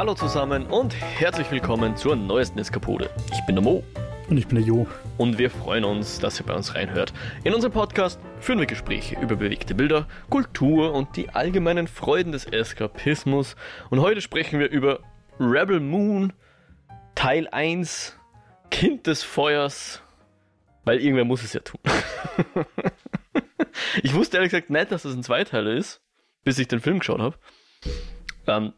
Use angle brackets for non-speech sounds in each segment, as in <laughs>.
Hallo zusammen und herzlich willkommen zur neuesten Eskapode. Ich bin der Mo. Und ich bin der Jo. Und wir freuen uns, dass ihr bei uns reinhört. In unserem Podcast führen wir Gespräche über bewegte Bilder, Kultur und die allgemeinen Freuden des Eskapismus. Und heute sprechen wir über Rebel Moon, Teil 1, Kind des Feuers, weil irgendwer muss es ja tun. <laughs> ich wusste ehrlich gesagt nicht, dass das ein Zweiteiler ist, bis ich den Film geschaut habe. Ähm,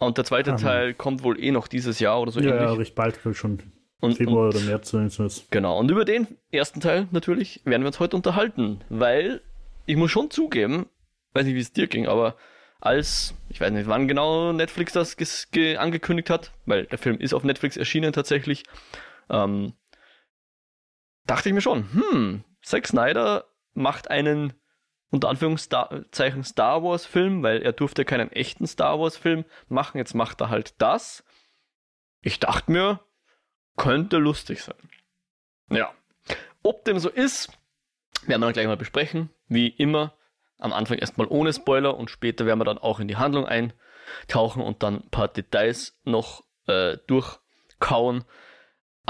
und der zweite Ah, Teil kommt wohl eh noch dieses Jahr oder so Ja, ja, ähnlich. recht bald, schon. Und- Februar und- oder März ist. Genau, und über den ersten Teil natürlich werden wir uns heute unterhalten, weil ich muss schon zugeben, weiß nicht, wie es dir ging, aber als, ich weiß nicht, wann genau Netflix das angekündigt hat, weil der Film ist auf Netflix erschienen tatsächlich, ähm, dachte ich mir schon, hm, Zack Snyder macht einen unter Anführungszeichen Star Wars Film, weil er durfte keinen echten Star Wars Film machen, jetzt macht er halt das. Ich dachte mir, könnte lustig sein. Ja. Ob dem so ist, werden wir dann gleich mal besprechen. Wie immer, am Anfang erstmal ohne Spoiler und später werden wir dann auch in die Handlung eintauchen und dann ein paar Details noch äh, durchkauen.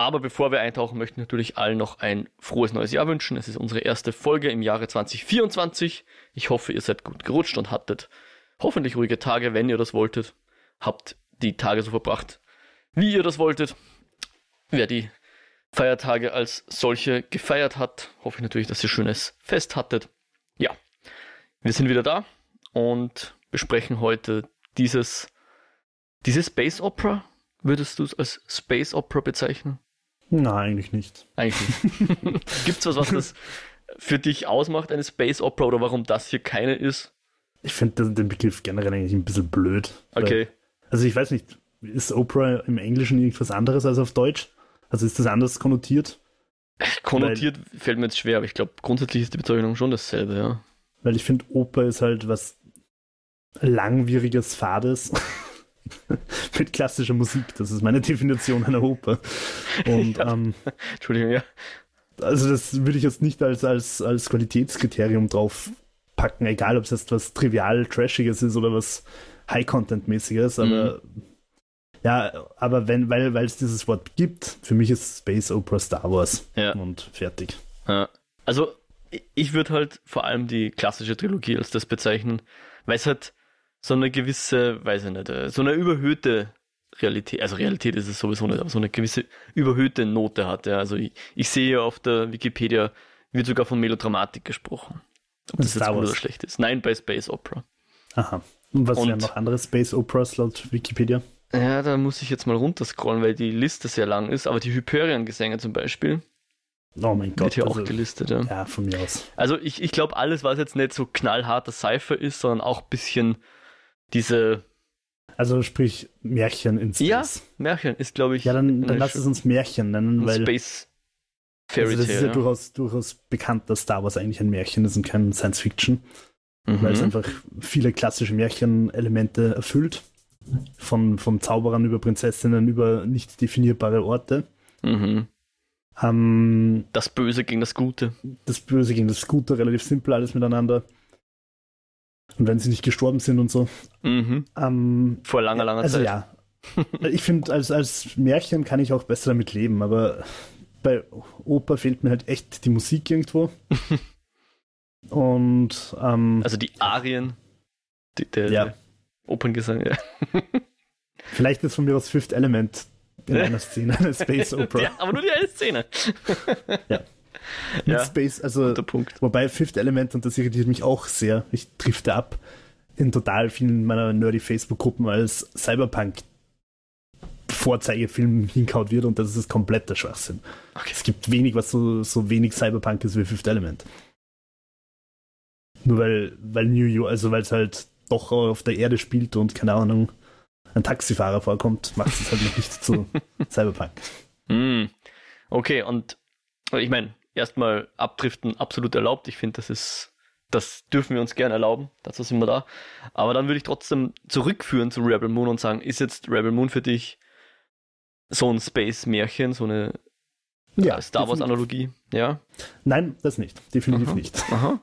Aber bevor wir eintauchen, möchte ich natürlich allen noch ein frohes neues Jahr wünschen. Es ist unsere erste Folge im Jahre 2024. Ich hoffe, ihr seid gut gerutscht und hattet hoffentlich ruhige Tage, wenn ihr das wolltet. Habt die Tage so verbracht, wie ihr das wolltet. Wer die Feiertage als solche gefeiert hat, hoffe ich natürlich, dass ihr schönes Fest hattet. Ja, wir sind wieder da und besprechen heute dieses, diese Space Opera. Würdest du es als Space Opera bezeichnen? Nein, eigentlich nicht. Eigentlich nicht. <laughs> Gibt es was, was das für dich ausmacht, eine Space Opera, oder warum das hier keine ist? Ich finde den Begriff generell eigentlich ein bisschen blöd. Okay. Weil, also ich weiß nicht, ist Oprah im Englischen irgendwas anderes als auf Deutsch? Also ist das anders konnotiert? Konnotiert fällt mir jetzt schwer, aber ich glaube, grundsätzlich ist die Bezeichnung schon dasselbe, ja. Weil ich finde, Oper ist halt was langwieriges, fades. <laughs> Mit klassischer Musik. Das ist meine Definition einer Oper. Und Ja. ähm, Entschuldigung, ja. also das würde ich jetzt nicht als, als, als Qualitätskriterium drauf packen, egal ob es jetzt was trivial Trashiges ist oder was High-Content-mäßiges, aber ja, aber wenn, weil, weil es dieses Wort gibt, für mich ist Space Opera Star Wars Ja. und fertig. Ja. Also, ich würde halt vor allem die klassische Trilogie als das bezeichnen, weil es halt so eine gewisse, weiß ich nicht, äh, so eine überhöhte Realität, also Realität ist es sowieso nicht, aber so eine gewisse überhöhte Note hat. Ja. Also, ich, ich sehe auf der Wikipedia, wird sogar von Melodramatik gesprochen. Ob das Star jetzt gut oder schlecht ist. Nein, bei Space Opera. Aha. Und was Und- wären noch andere Space Operas laut Wikipedia? Ja, da muss ich jetzt mal runterscrollen, weil die Liste sehr lang ist, aber die Hyperion-Gesänge zum Beispiel Oh mein wird Gott. hier also, auch gelistet. Ja. ja, von mir aus. Also ich, ich glaube, alles, was jetzt nicht so knallharter Cypher ist, sondern auch ein bisschen diese Also sprich Märchen in Space. Ja, Märchen ist, glaube ich, Ja, dann, dann lass es uns Märchen nennen, weil Space Fairy also das ist ja, Tale. ja. durchaus, durchaus bekannt, dass Star Wars eigentlich ein Märchen ist und kein Science Fiction. weil es Mhm. einfach viele klassische Märchenelemente erfüllt. Von, von Zauberern über Prinzessinnen über nicht definierbare Orte. Mhm. Ähm, Das Böse gegen das Gute. das Böse gegen das Gute, relativ simpel alles miteinander. Und wenn sie nicht gestorben sind und so. Mhm. Ähm, Vor langer, langer also Zeit. ja. <laughs> ich finde, als, als Märchen kann ich auch besser damit leben, aber bei Oper fehlt mir halt echt die Musik irgendwo. <laughs> und ähm, Also die Arien, die, der, Ja. der Operngesang, ja. <laughs> vielleicht ist von mir aus Fifth Element in einer Szene eine Space Opera. ja. Aber nur die eine Szene. Ja. <laughs> Mit Ja. Space, also wobei Fifth Element, und das irritiert mich auch sehr, ich drifte ab, in total vielen meiner nerdy Facebook-Gruppen als Cyberpunk Vorzeigefilm hinkaut wird und das ist kompletter Schwachsinn. Okay. Es gibt wenig, was so, so wenig Cyberpunk ist wie Fifth Element. Nur weil, weil New York, also weil es halt doch auf der Erde spielt und keine Ahnung, ein Taxifahrer vorkommt, macht es halt noch nicht zu <laughs> Cyberpunk. Hm. Okay, und ich meine, erstmal abdriften absolut erlaubt. Ich finde, das ist, das dürfen wir uns gerne erlauben. Dazu sind wir da. Aber dann würde ich trotzdem zurückführen zu Rebel Moon und sagen, ist jetzt Rebel Moon für dich so ein Space-Märchen, so eine äh, Star Wars-Analogie? Ja. Nein, das nicht. Definitiv Aha. nicht. Aha.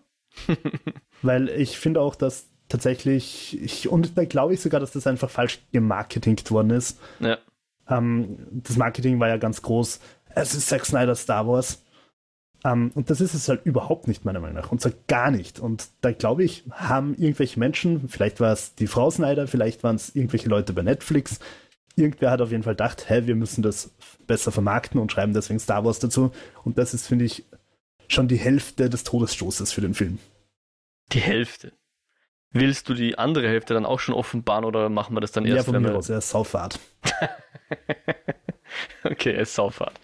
<laughs> <laughs> Weil ich finde auch, dass tatsächlich, ich, und da glaube ich sogar, dass das einfach falsch gemarketingt worden ist. Ja. Ähm, das Marketing war ja ganz groß. Es ist Zack Snyder Star Wars. Ähm, und das ist es halt überhaupt nicht, meiner Meinung nach. Und zwar gar nicht. Und da glaube ich, haben irgendwelche Menschen, vielleicht war es die Frau Snyder, vielleicht waren es irgendwelche Leute bei Netflix, irgendwer hat auf jeden Fall gedacht, hä, wir müssen das besser vermarkten und schreiben deswegen Star Wars dazu. Und das ist, finde ich, schon die Hälfte des Todesstoßes für den Film. Die Hälfte. Willst du die andere Hälfte dann auch schon offenbaren oder machen wir das dann erst? Ja, von mir aus, er ist Saufahrt. <laughs> okay, er ist Saufahrt.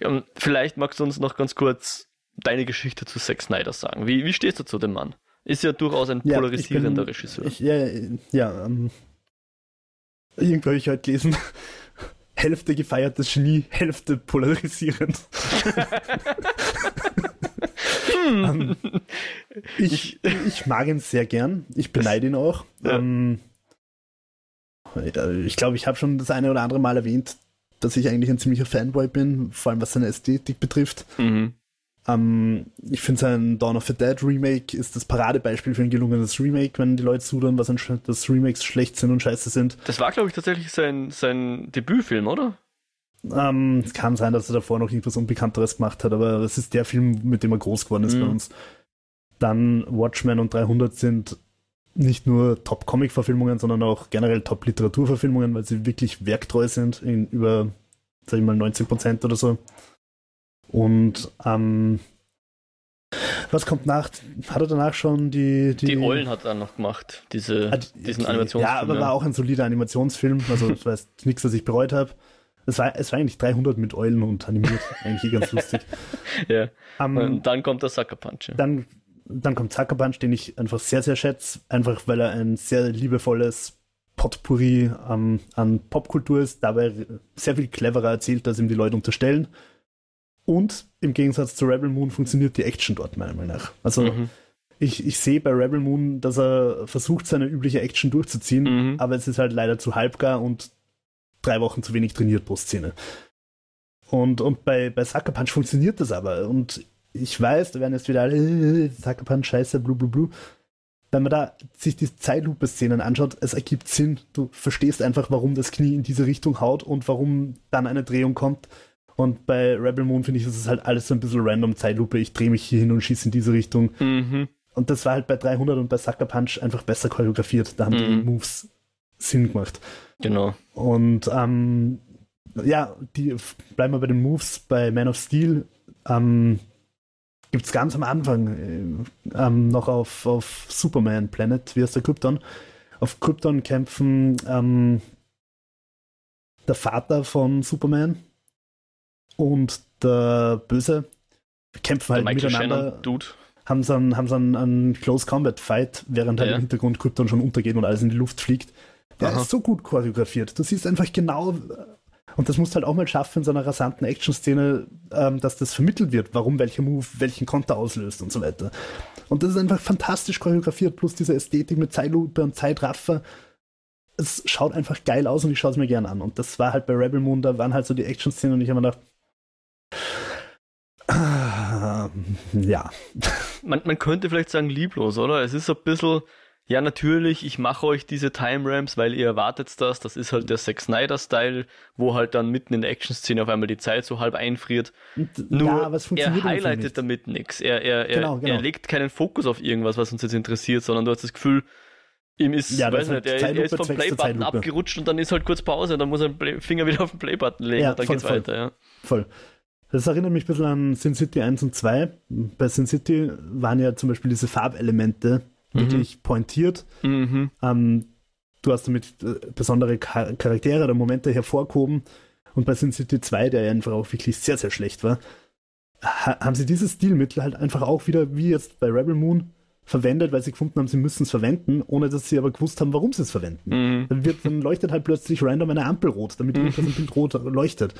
Ähm, vielleicht magst du uns noch ganz kurz deine Geschichte zu Zack Snyder sagen. Wie, wie stehst du zu dem Mann? Ist ja durchaus ein ja, polarisierender bin, Regisseur. Ich, ja, ja ähm, irgendwo habe ich heute gelesen, <laughs> Hälfte gefeiertes Genie, Hälfte polarisierend. <laughs> ähm, ich, ich mag ihn sehr gern. Ich beneide ihn auch. Ja. Ähm, ich glaube, ich habe schon das eine oder andere Mal erwähnt, dass ich eigentlich ein ziemlicher Fanboy bin, vor allem was seine Ästhetik betrifft. Mhm. Ähm, ich finde sein Dawn of the Dead Remake ist das Paradebeispiel für ein gelungenes Remake, wenn die Leute sudern, was dass Remakes schlecht sind und scheiße sind. Das war, glaube ich, tatsächlich sein, sein Debütfilm, oder? Ähm, es kann sein, dass er davor noch irgendwas Unbekannteres gemacht hat, aber es ist der Film, mit dem er groß geworden ist mhm. bei uns. Dann Watchmen und 300 sind nicht nur Top-Comic-Verfilmungen, sondern auch generell Top-Literaturverfilmungen, weil sie wirklich werktreu sind in über, sag ich mal, 90 Prozent oder so. Und ähm, was kommt nach? Hat er danach schon die. Die, die Eulen hat er noch gemacht, diese, ah, diesen Animationsfilm. Ja, aber war auch ein solider Animationsfilm. Also, das war nichts, was ich bereut habe. Es war, es war eigentlich 300 mit Eulen und animiert. Eigentlich ganz lustig. <laughs> ja. Um, ähm, und dann kommt der Sucker Punch. Ja. Dann, dann kommt Sucker Punch, den ich einfach sehr, sehr schätze. Einfach weil er ein sehr liebevolles Potpourri um, an Popkultur ist. Dabei sehr viel cleverer erzählt, als ihm die Leute unterstellen. Und im Gegensatz zu Rebel Moon funktioniert die Action dort meiner Meinung nach. Also mhm. ich, ich sehe bei Rebel Moon, dass er versucht, seine übliche Action durchzuziehen, mhm. aber es ist halt leider zu halbgar und drei Wochen zu wenig trainiert pro Szene. Und, und bei, bei Sucker Punch funktioniert das aber. Und ich weiß, da werden jetzt wieder alle, äh, Sucker Punch, scheiße, blu blu blu. Wenn man da sich die Zeitlupe-Szenen anschaut, es ergibt Sinn. Du verstehst einfach, warum das Knie in diese Richtung haut und warum dann eine Drehung kommt. Und bei Rebel Moon finde ich, das ist halt alles so ein bisschen random Zeitlupe. Ich drehe mich hier hin und schieße in diese Richtung. Mhm. Und das war halt bei 300 und bei Sucker Punch einfach besser choreografiert. Da haben mhm. die Moves Sinn gemacht. Genau. Und ähm, ja, die bleiben wir bei den Moves. Bei Man of Steel ähm, gibt es ganz am Anfang äh, ähm, noch auf, auf Superman Planet, wie heißt der Krypton? Auf Krypton kämpfen ähm, der Vater von Superman, und der Böse kämpfen halt miteinander. Shannon, Dude. Haben so einen, haben so einen, einen Close Combat Fight, während halt ja. im Hintergrund Krypton schon untergeht und alles in die Luft fliegt. Der Aha. ist so gut choreografiert. Du siehst einfach genau, und das musst du halt auch mal schaffen in so einer rasanten Action-Szene, ähm, dass das vermittelt wird, warum welcher Move welchen Konter auslöst und so weiter. Und das ist einfach fantastisch choreografiert, plus diese Ästhetik mit Zeitlupe und Zeitraffer. Es schaut einfach geil aus und ich schaue es mir gern an. Und das war halt bei Rebel Moon, da waren halt so die Action-Szenen und ich habe mir gedacht, ja. Man, man könnte vielleicht sagen lieblos, oder? Es ist so ein bisschen, ja natürlich, ich mache euch diese Time Ramps, weil ihr erwartet das. Das ist halt der Zack Snyder-Style, wo halt dann mitten in der Action-Szene auf einmal die Zeit so halb einfriert. Nur ja, er highlightet damit nichts. Er, er, er, genau, genau. er legt keinen Fokus auf irgendwas, was uns jetzt interessiert, sondern du hast das Gefühl, ihm ist, ja, weiß nicht, er, er, ist vom Play-Button abgerutscht und dann ist halt kurz Pause, dann muss er den Finger wieder auf den Play-Button legen ja, und dann voll, geht's voll, weiter, ja. Voll. Das erinnert mich ein bisschen an Sin City 1 und 2. Bei Sin City waren ja zum Beispiel diese Farbelemente mhm. wirklich pointiert. Mhm. Ähm, du hast damit äh, besondere Charaktere oder Momente hervorgehoben. Und bei Sin City 2, der ja einfach auch wirklich sehr, sehr schlecht war, haben sie dieses Stilmittel halt einfach auch wieder, wie jetzt bei Rebel Moon, verwendet, weil sie gefunden haben, sie müssen es verwenden, ohne dass sie aber gewusst haben, warum sie es verwenden. Mhm. Dann, wird, dann leuchtet halt plötzlich random eine Ampel rot, damit mhm. irgendwas im Bild rot leuchtet.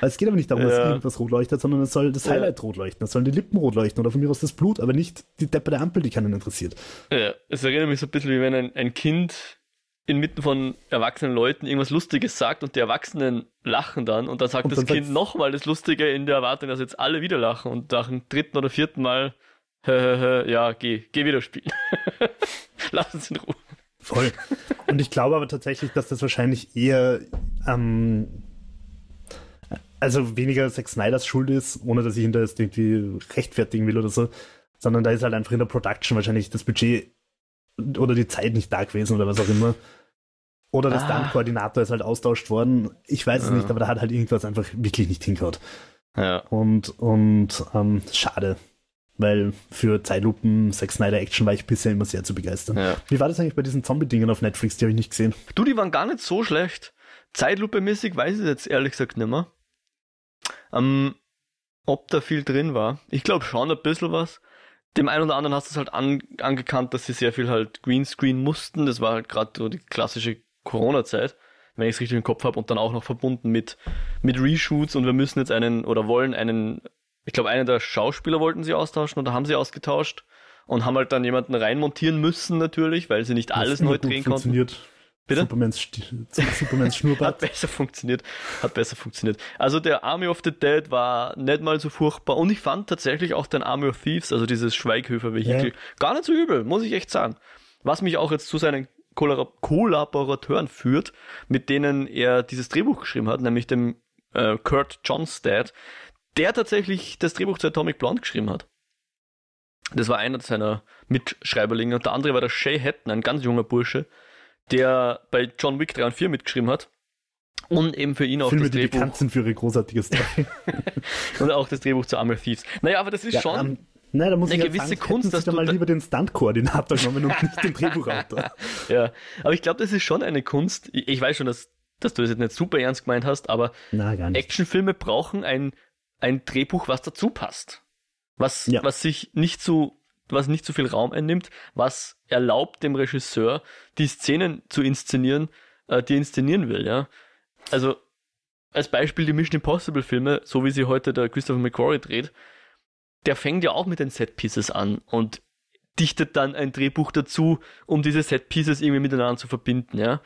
Also es geht aber nicht darum, ja. dass irgendwas rot leuchtet, sondern es soll das ja. Highlight rot leuchten, es sollen die Lippen rot leuchten oder von mir aus das Blut, aber nicht die Deppe der Ampel, die keinen interessiert. Ja, es erinnert mich so ein bisschen wie wenn ein, ein Kind inmitten von erwachsenen Leuten irgendwas Lustiges sagt und die Erwachsenen lachen dann und dann sagt und das dann Kind nochmal das Lustige in der Erwartung, dass jetzt alle wieder lachen und nach dem dritten oder vierten Mal ja, geh, geh wieder spielen. <laughs> Lass uns in Ruhe. Voll. Und ich glaube aber tatsächlich, dass das wahrscheinlich eher ähm, also weniger Zack Snyders Schuld ist, ohne dass ich ihn da jetzt irgendwie rechtfertigen will oder so, sondern da ist halt einfach in der Production wahrscheinlich das Budget oder die Zeit nicht da gewesen oder was auch immer. Oder der ah. Stunt-Koordinator ist halt austauscht worden. Ich weiß es nicht, aber da hat halt irgendwas einfach wirklich nicht hingehaut. Ja. Und, und ähm, schade. Weil für Zeitlupen Zack Snyder Action war ich bisher immer sehr zu begeistern. Ja. Wie war das eigentlich bei diesen Zombie-Dingen auf Netflix? Die habe ich nicht gesehen. Du, die waren gar nicht so schlecht. Zeitlupe-mäßig weiß ich jetzt ehrlich gesagt nicht mehr. Ähm, ob da viel drin war. Ich glaube schon ein bisschen was. Dem einen oder anderen hast du es halt an, angekannt, dass sie sehr viel halt Greenscreen mussten. Das war halt gerade so die klassische Corona-Zeit, wenn ich es richtig im Kopf habe, und dann auch noch verbunden mit, mit Reshoots und wir müssen jetzt einen oder wollen einen, ich glaube, einen der Schauspieler wollten sie austauschen oder haben sie ausgetauscht und haben halt dann jemanden reinmontieren müssen natürlich, weil sie nicht alles neu drehen konnten. Bitte? Supermans, Supermans Schnurrbart. hat besser funktioniert. Hat besser funktioniert. Also der Army of the Dead war nicht mal so furchtbar. Und ich fand tatsächlich auch den Army of Thieves, also dieses Schweighöfer-Vehikel, ja. gar nicht so übel, muss ich echt sagen. Was mich auch jetzt zu seinen Kollaboratoren führt, mit denen er dieses Drehbuch geschrieben hat, nämlich dem äh, Kurt Johnstad, der tatsächlich das Drehbuch zu Atomic Blonde geschrieben hat. Das war einer seiner Mitschreiberlinge. Und der andere war der Shay Hatton, ein ganz junger Bursche, der bei John Wick 3 und 4 mitgeschrieben hat. Und eben für ihn auch Filme, das Drehbuch. die bekannt sind für ihre großartige Story. <laughs> und auch das Drehbuch zu Armor Thieves. Naja, aber das ist ja, schon um, nein, da muss eine ich gewisse sagen, Kunst, dass du mal lieber den Stunt-Koordinator genommen und nicht den Drehbuchautor. <laughs> ja, aber ich glaube, das ist schon eine Kunst. Ich weiß schon, dass, dass du das jetzt nicht super ernst gemeint hast, aber Actionfilme brauchen ein, ein Drehbuch, was dazu passt. Was, ja. was sich nicht so was nicht so viel Raum einnimmt, was erlaubt dem Regisseur, die Szenen zu inszenieren, äh, die er inszenieren will, ja. Also, als Beispiel die Mission Impossible Filme, so wie sie heute der Christopher McQuarrie dreht, der fängt ja auch mit den Set Pieces an und dichtet dann ein Drehbuch dazu, um diese Set Pieces irgendwie miteinander zu verbinden, ja.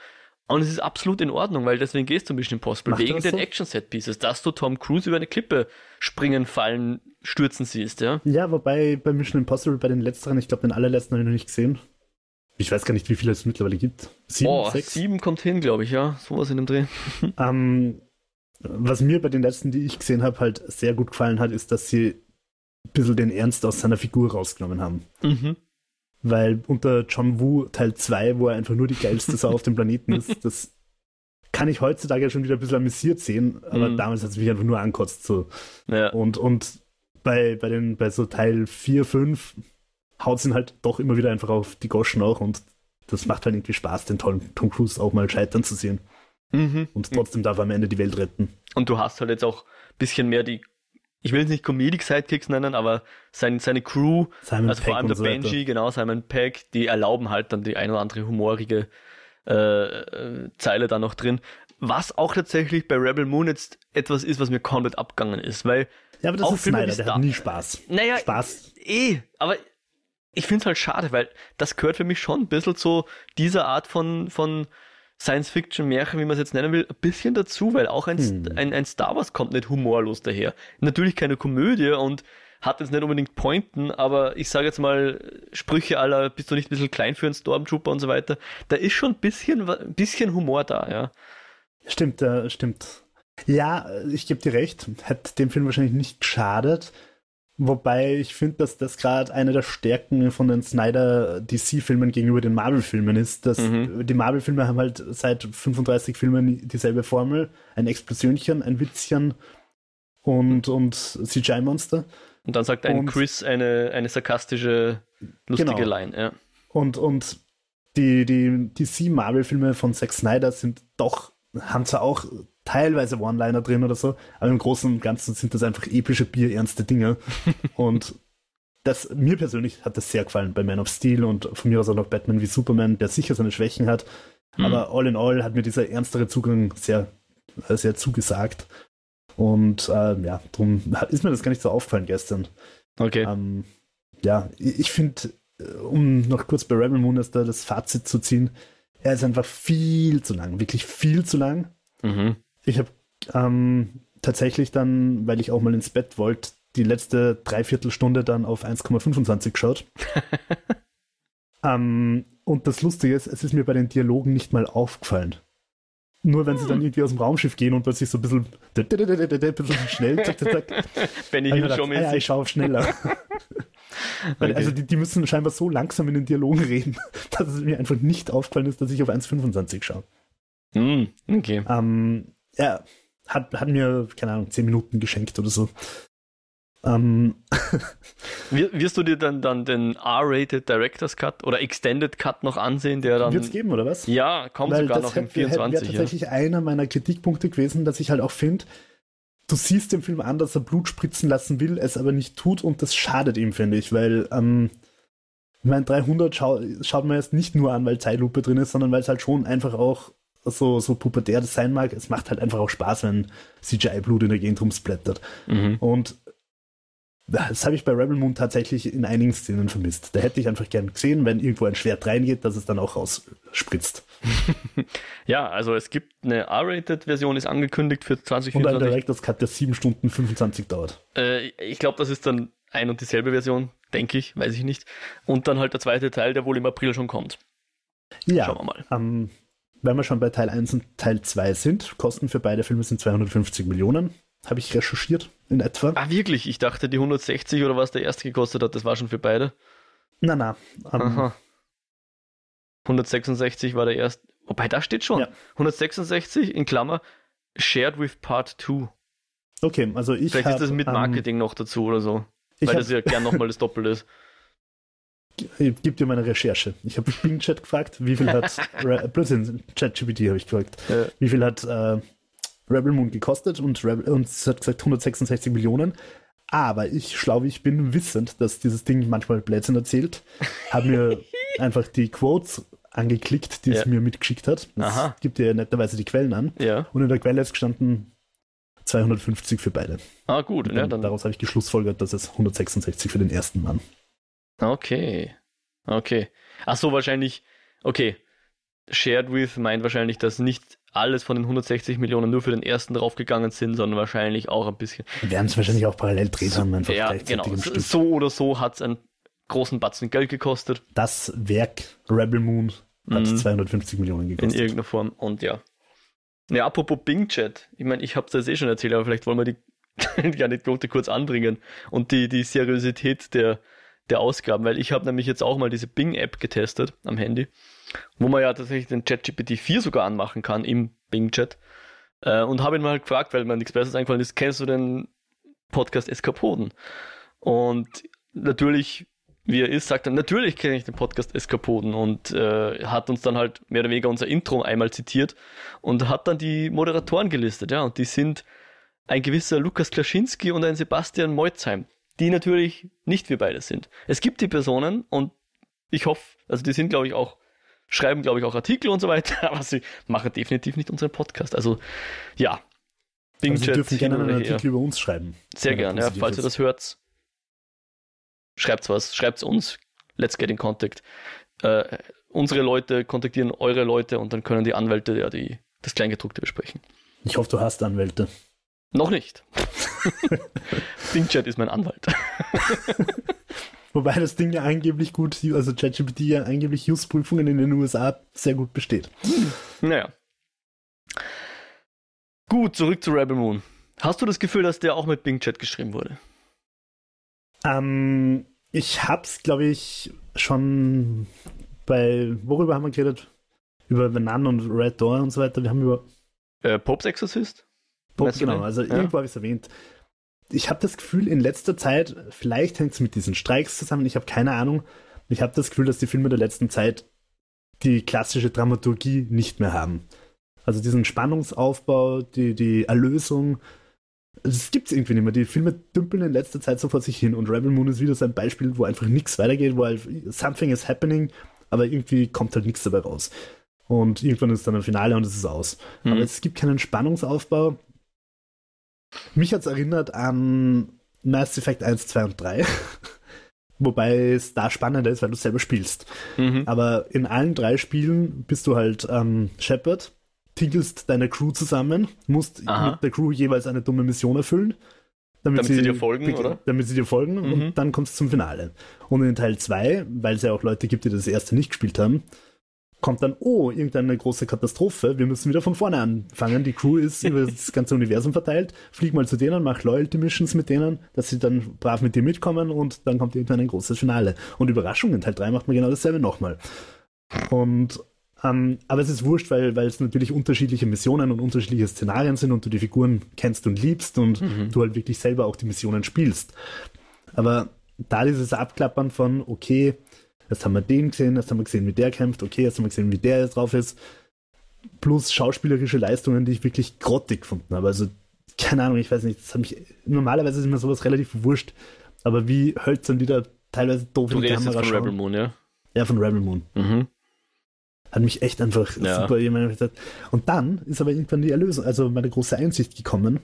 Und es ist absolut in Ordnung, weil deswegen gehst du Mission Impossible, Macht wegen den so? Action-Set-Pieces, dass du Tom Cruise über eine Klippe springen, fallen, stürzen siehst, ja. Ja, wobei bei Mission Impossible, bei den letzteren, ich glaube, den allerletzten habe ich noch nicht gesehen. Ich weiß gar nicht, wie viele es mittlerweile gibt. Sieben, oh, sechs? sieben kommt hin, glaube ich, ja. Sowas in dem Dreh. <laughs> ähm, was mir bei den letzten, die ich gesehen habe, halt sehr gut gefallen hat, ist, dass sie ein bisschen den Ernst aus seiner Figur rausgenommen haben. Mhm weil unter John Woo Teil 2, wo er einfach nur die geilste Sau auf dem Planeten ist, <laughs> das kann ich heutzutage schon wieder ein bisschen amüsiert sehen, aber mhm. damals hat es mich einfach nur ankotzt. So. Ja. Und, und bei, bei, den, bei so Teil 4, 5 haut es ihn halt doch immer wieder einfach auf die Goschen auch und das macht halt irgendwie Spaß, den tollen Tom Cruise auch mal scheitern zu sehen. Mhm. Und trotzdem darf er am Ende die Welt retten. Und du hast halt jetzt auch ein bisschen mehr die ich will es nicht Comedic Sidekicks nennen, aber sein, seine Crew, Simon also Peck vor allem der so Benji, weiter. genau, Simon Peck, die erlauben halt dann die ein oder andere humorige äh, äh, Zeile da noch drin. Was auch tatsächlich bei Rebel Moon jetzt etwas ist, was mir komplett abgegangen ist, weil. Ja, aber das ist Filme Snyder, der hat nie Spaß. Naja, Spaß. Eh, aber ich finde es halt schade, weil das gehört für mich schon ein bisschen zu dieser Art von, von Science-Fiction-Märchen, wie man es jetzt nennen will, ein bisschen dazu, weil auch ein, hm. ein, ein Star Wars kommt nicht humorlos daher. Natürlich keine Komödie und hat jetzt nicht unbedingt Pointen, aber ich sage jetzt mal, Sprüche aller, bist du nicht ein bisschen klein für einen Stormtrooper und so weiter, da ist schon ein bisschen, ein bisschen Humor da, ja. Stimmt, äh, stimmt. Ja, ich gebe dir recht, hat dem Film wahrscheinlich nicht geschadet. Wobei ich finde, dass das gerade eine der Stärken von den Snyder DC-Filmen gegenüber den Marvel-Filmen ist, dass mhm. die Marvel-Filme haben halt seit 35 Filmen dieselbe Formel, ein Explosionchen, ein Witzchen und, und CGI-Monster. Und dann sagt ein und, Chris eine, eine sarkastische, lustige genau. Line, ja. Und, und die, die DC-Marvel-Filme von Zack Snyder sind doch, haben zwar auch teilweise One-Liner drin oder so, aber im Großen und Ganzen sind das einfach epische, bierernste Dinge. <laughs> und das, mir persönlich hat das sehr gefallen bei Man of Steel und von mir aus auch noch Batman wie Superman, der sicher seine Schwächen hat. Mhm. Aber all in all hat mir dieser ernstere Zugang sehr, äh, sehr zugesagt. Und äh, ja, darum ist mir das gar nicht so aufgefallen gestern. Okay. Ähm, ja, ich finde, äh, um noch kurz bei Rebel Moon da das Fazit zu ziehen, er ist einfach viel zu lang, wirklich viel zu lang. Mhm. Ich habe ähm, tatsächlich dann, weil ich auch mal ins Bett wollte, die letzte Dreiviertelstunde dann auf 1,25 geschaut. <laughs> ähm, und das Lustige ist, es ist mir bei den Dialogen nicht mal aufgefallen. Nur wenn sie dann irgendwie aus dem Raumschiff gehen und plötzlich so ein bisschen, ein bisschen schnell, zack, zack, zack. Benny Hill schon ah, ja, ich schaue schneller. <laughs> <laughs> Weil, Also die, die müssen scheinbar so langsam in den Dialogen reden, dass es mir einfach nicht aufgefallen ist, dass ich auf 1,25 schaue. Hm, okay. Ähm, ja, hat, hat mir, keine Ahnung, 10 Minuten geschenkt oder so. Ähm, <laughs> Wir- Wirst du dir dann, dann den R-Rated Director's Cut oder Extended Cut noch ansehen, der dann. Wird's geben, oder was? Ja, kommt Weil sogar das noch im hätte- hätte- 24. wäre ja. tatsächlich einer meiner Kritikpunkte gewesen, dass ich halt auch finde, du siehst dem Film an, dass er Blut spritzen lassen will, es aber nicht tut und das schadet ihm, finde ich, weil ähm, ich meine, 300 schau, schaut man jetzt nicht nur an, weil Zeitlupe drin ist, sondern weil es halt schon einfach auch so, so pubertär das sein mag. Es macht halt einfach auch Spaß, wenn CGI-Blut in der Gegend rumsplattert. Mhm. Und das habe ich bei Rebel Moon tatsächlich in einigen Szenen vermisst. Da hätte ich einfach gern gesehen, wenn irgendwo ein Schwert reingeht, dass es dann auch rausspritzt. <laughs> Ja, also es gibt eine R-Rated-Version, ist angekündigt für Und ein 2024. Director's Cut, der 7 Stunden 25 dauert. Äh, ich glaube, das ist dann ein und dieselbe Version, denke ich, weiß ich nicht. Und dann halt der zweite Teil, der wohl im April schon kommt. Ja, Schauen wir mal. ähm, wenn wir schon bei Teil 1 und Teil 2 sind, Kosten für beide Filme sind 250 Millionen. Habe ich recherchiert in etwa. Ah, wirklich? Ich dachte, die 160 oder was der erste gekostet hat, das war schon für beide. Na, na. Ähm, Aha. 166 war der erste. Wobei, da steht schon. Ja. 166 in Klammer, shared with Part 2. okay, also ich Vielleicht hab, ist das mit ähm, Marketing noch dazu oder so. ich weil hab, das ja gern nochmal das <laughs> Doppelte ist. Ich gebe dir meine Recherche. Ich habe Bing Chat gefragt, wie viel hat <laughs> Blödsinn, ChatGPT habe ich gefragt. Äh, wie viel hat äh, Rebel Moon gekostet und, Rebel, und es hat gesagt 166 Millionen. Aber ich, schlau wie ich bin, wissend, dass dieses Ding manchmal Blödsinn erzählt, habe mir <laughs> einfach die Quotes angeklickt, die es Ja. mir mitgeschickt hat. Das Aha. gibt ja netterweise die Quellen an. ja. Und in der Quelle ist gestanden 250 für beide. Ah, gut. Und Ja, dann, dann, daraus habe ich geschlussfolgert, dass es 166 für den ersten Mann. Okay. Okay. Ach so, wahrscheinlich. Okay. Shared with meint wahrscheinlich, dass nicht alles von den 160 Millionen nur für den ersten draufgegangen sind, sondern wahrscheinlich auch ein bisschen. Wir werden es wahrscheinlich auch parallel dreht haben, einfach Ja, genau. So, oder so hat es einen großen Batzen Geld gekostet. Das Werk Rebel Moon hat Mhm. 250 Millionen In gekostet. irgendeiner Form. Und ja. Ja, apropos Bing Chat. Ich meine, ich habe das eh schon erzählt, aber vielleicht wollen wir die, <laughs> die Anekdote kurz anbringen und die, die Seriosität der, der Ausgaben, weil ich habe nämlich jetzt auch mal diese Bing-App getestet am Handy, wo man ja tatsächlich den ChatGPT 4 sogar anmachen kann im Bing-Chat. Äh, und habe ihn mal gefragt, weil mir nichts Besseres eingefallen ist, kennst du den Podcast Eskapoden? Und natürlich, wie er ist, sagt er, natürlich kenne ich den Podcast Eskapoden und äh, hat uns dann halt mehr oder weniger unser Intro einmal zitiert und hat dann die Moderatoren gelistet, ja, und die sind ein gewisser Lukas Klaschinski und ein Sebastian Meutzheim, die natürlich nicht wir beide sind. Es gibt die Personen und ich hoffe, also die sind, glaube ich, auch, schreiben, glaube ich, auch Artikel und so weiter, <laughs> aber sie machen definitiv nicht unseren Podcast. Also, ja. Bing Also Sie dürfen gerne einen her. Artikel über uns schreiben. Sehr er gerne, ja, falls ihr das hört. Schreibt's was, schreibt's uns. Let's get in contact. Äh, unsere Leute kontaktieren eure Leute und dann können die Anwälte ja die, das Kleingedruckte besprechen. Ich hoffe, du hast Anwälte. Noch nicht. <laughs> <laughs> Bingchat ist mein Anwalt. <laughs> Wobei das Ding ja angeblich gut, also ChatGPT ja angeblich Use-Prüfungen in den USA sehr gut besteht. Naja. Gut, zurück zu Rebel Moon. Hast du das Gefühl, dass der auch mit Bing Chat geschrieben wurde? Ähm, ich hab's, glaube ich, schon bei, worüber haben wir geredet? Über The Nun und Red Door und so weiter. Wir haben über Äh, Popes Exorcist? Pop, Weißt du genau, also Ja. irgendwo habe ich es erwähnt. Ich habe das Gefühl, in letzter Zeit, vielleicht hängt es mit diesen Streiks zusammen, ich habe keine Ahnung. Ich habe das Gefühl, dass die Filme der letzten Zeit die klassische Dramaturgie nicht mehr haben. Also diesen Spannungsaufbau, die, die Erlösung, das gibt's irgendwie nicht mehr. Die Filme dümpeln in letzter Zeit so vor sich hin und Rebel Moon ist wieder so ein Beispiel, wo einfach nichts weitergeht, wo halt something is happening, aber irgendwie kommt halt nichts dabei raus. Und irgendwann ist dann ein Finale und es ist aus. Hm. Aber es gibt keinen Spannungsaufbau. Mich hat es erinnert an Mass Effect 1, 2 und 3. <laughs> Wobei es da spannender ist, weil du selber spielst. Mhm. Aber in allen drei Spielen bist du halt ähm, Shepard, tinkelst deine Crew zusammen, musst Aha. mit der Crew jeweils eine dumme Mission erfüllen. damit, Damit sie dir folgen, oder? Damit sie dir folgen Mhm. und dann kommt es zum Finale. Und in Teil 2, weil es ja auch Leute gibt, die das erste nicht gespielt haben, kommt dann, oh, irgendeine große Katastrophe, wir müssen wieder von vorne anfangen. Die Crew ist über <laughs> das ganze Universum verteilt, flieg mal zu denen, mach Loyalty Missions mit denen, dass sie dann brav mit dir mitkommen und dann kommt irgendwann ein großes Finale. Und Überraschung, in Teil 3 macht man genau dasselbe nochmal. Und ähm, aber es ist wurscht, weil, weil es natürlich unterschiedliche Missionen und unterschiedliche Szenarien sind und du die Figuren kennst und liebst und du halt wirklich selber auch die Missionen spielst. Aber da dieses Abklappern von, okay, jetzt haben wir den gesehen, jetzt haben wir gesehen, wie der kämpft, okay, jetzt haben wir gesehen, wie der jetzt drauf ist, plus schauspielerische Leistungen, die ich wirklich grottig gefunden habe. Also, keine Ahnung, ich weiß nicht, das hat mich, normalerweise ist mir sowas relativ wurscht, aber wie hölzern die da teilweise doof Du in die redest jetzt Kamera von Rebel schauen. Moon, ja? Ja, von Rebel Moon. Mhm. Hat mich echt einfach Ja. super jemand gesagt. Und dann ist aber irgendwann die Erlösung, also meine große Einsicht gekommen.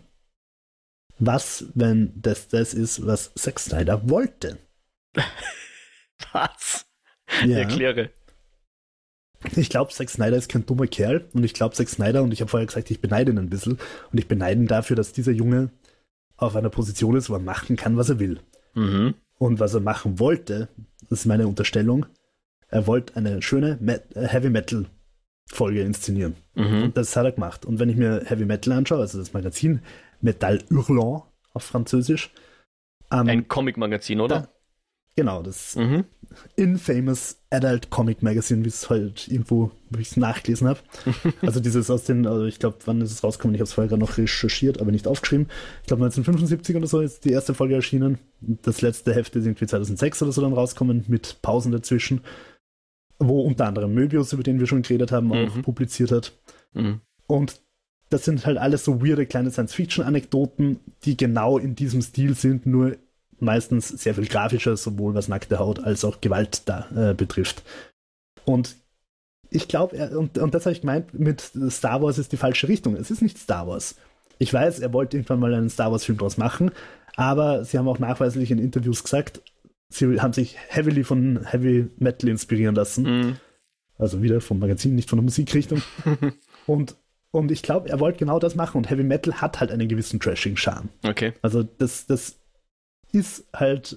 Was, wenn das das ist, was Zack Snyder wollte? <laughs> Was? Ja. Erkläre. Ich glaube, Zack Snyder ist kein dummer Kerl und ich glaube, Zack Snyder, und ich habe vorher gesagt, ich beneide ihn ein bisschen, und ich beneide ihn dafür, dass dieser Junge auf einer Position ist, wo er machen kann, was er will. Mhm. Und was er machen wollte, das ist meine Unterstellung, er wollte eine schöne Met äh, Heavy Metal Folge inszenieren. Mhm. Das hat er gemacht. Und wenn ich mir Heavy Metal anschaue, also das Magazin Metal Hurlant auf Französisch, ähm, Ein Comic-Magazin, oder? genau, das Mhm. Infamous Adult Comic Magazine, wie es halt irgendwo, wo ich es nachgelesen habe. <laughs> also dieses aus den, also ich glaube, wann ist es rausgekommen? Ich habe es vorher gerade noch recherchiert, aber nicht aufgeschrieben. Ich glaube 1975 oder so ist die erste Folge erschienen. Das letzte Heft ist irgendwie 2006 oder so dann rauskommen, mit Pausen dazwischen, wo unter anderem Möbius, über den wir schon geredet haben, auch Mhm. publiziert hat. Mhm. Und das sind halt alles so weirde kleine Science-Fiction-Anekdoten, die genau in diesem Stil sind, nur meistens sehr viel grafischer, sowohl was nackte Haut als auch Gewalt da äh, betrifft. Und ich glaube, und, und das habe ich gemeint, mit Star Wars ist die falsche Richtung. Es ist nicht Star Wars. Ich weiß, er wollte irgendwann mal einen Star Wars-Film draus machen, aber sie haben auch nachweislich in Interviews gesagt, sie haben sich heavily von Heavy Metal inspirieren lassen. Mhm. Also wieder vom Magazin, nicht von der Musikrichtung. <laughs> und, und ich glaube, er wollte genau das machen. Und Heavy Metal hat halt einen gewissen Trashing-Charme. Okay. Also das, das ist halt.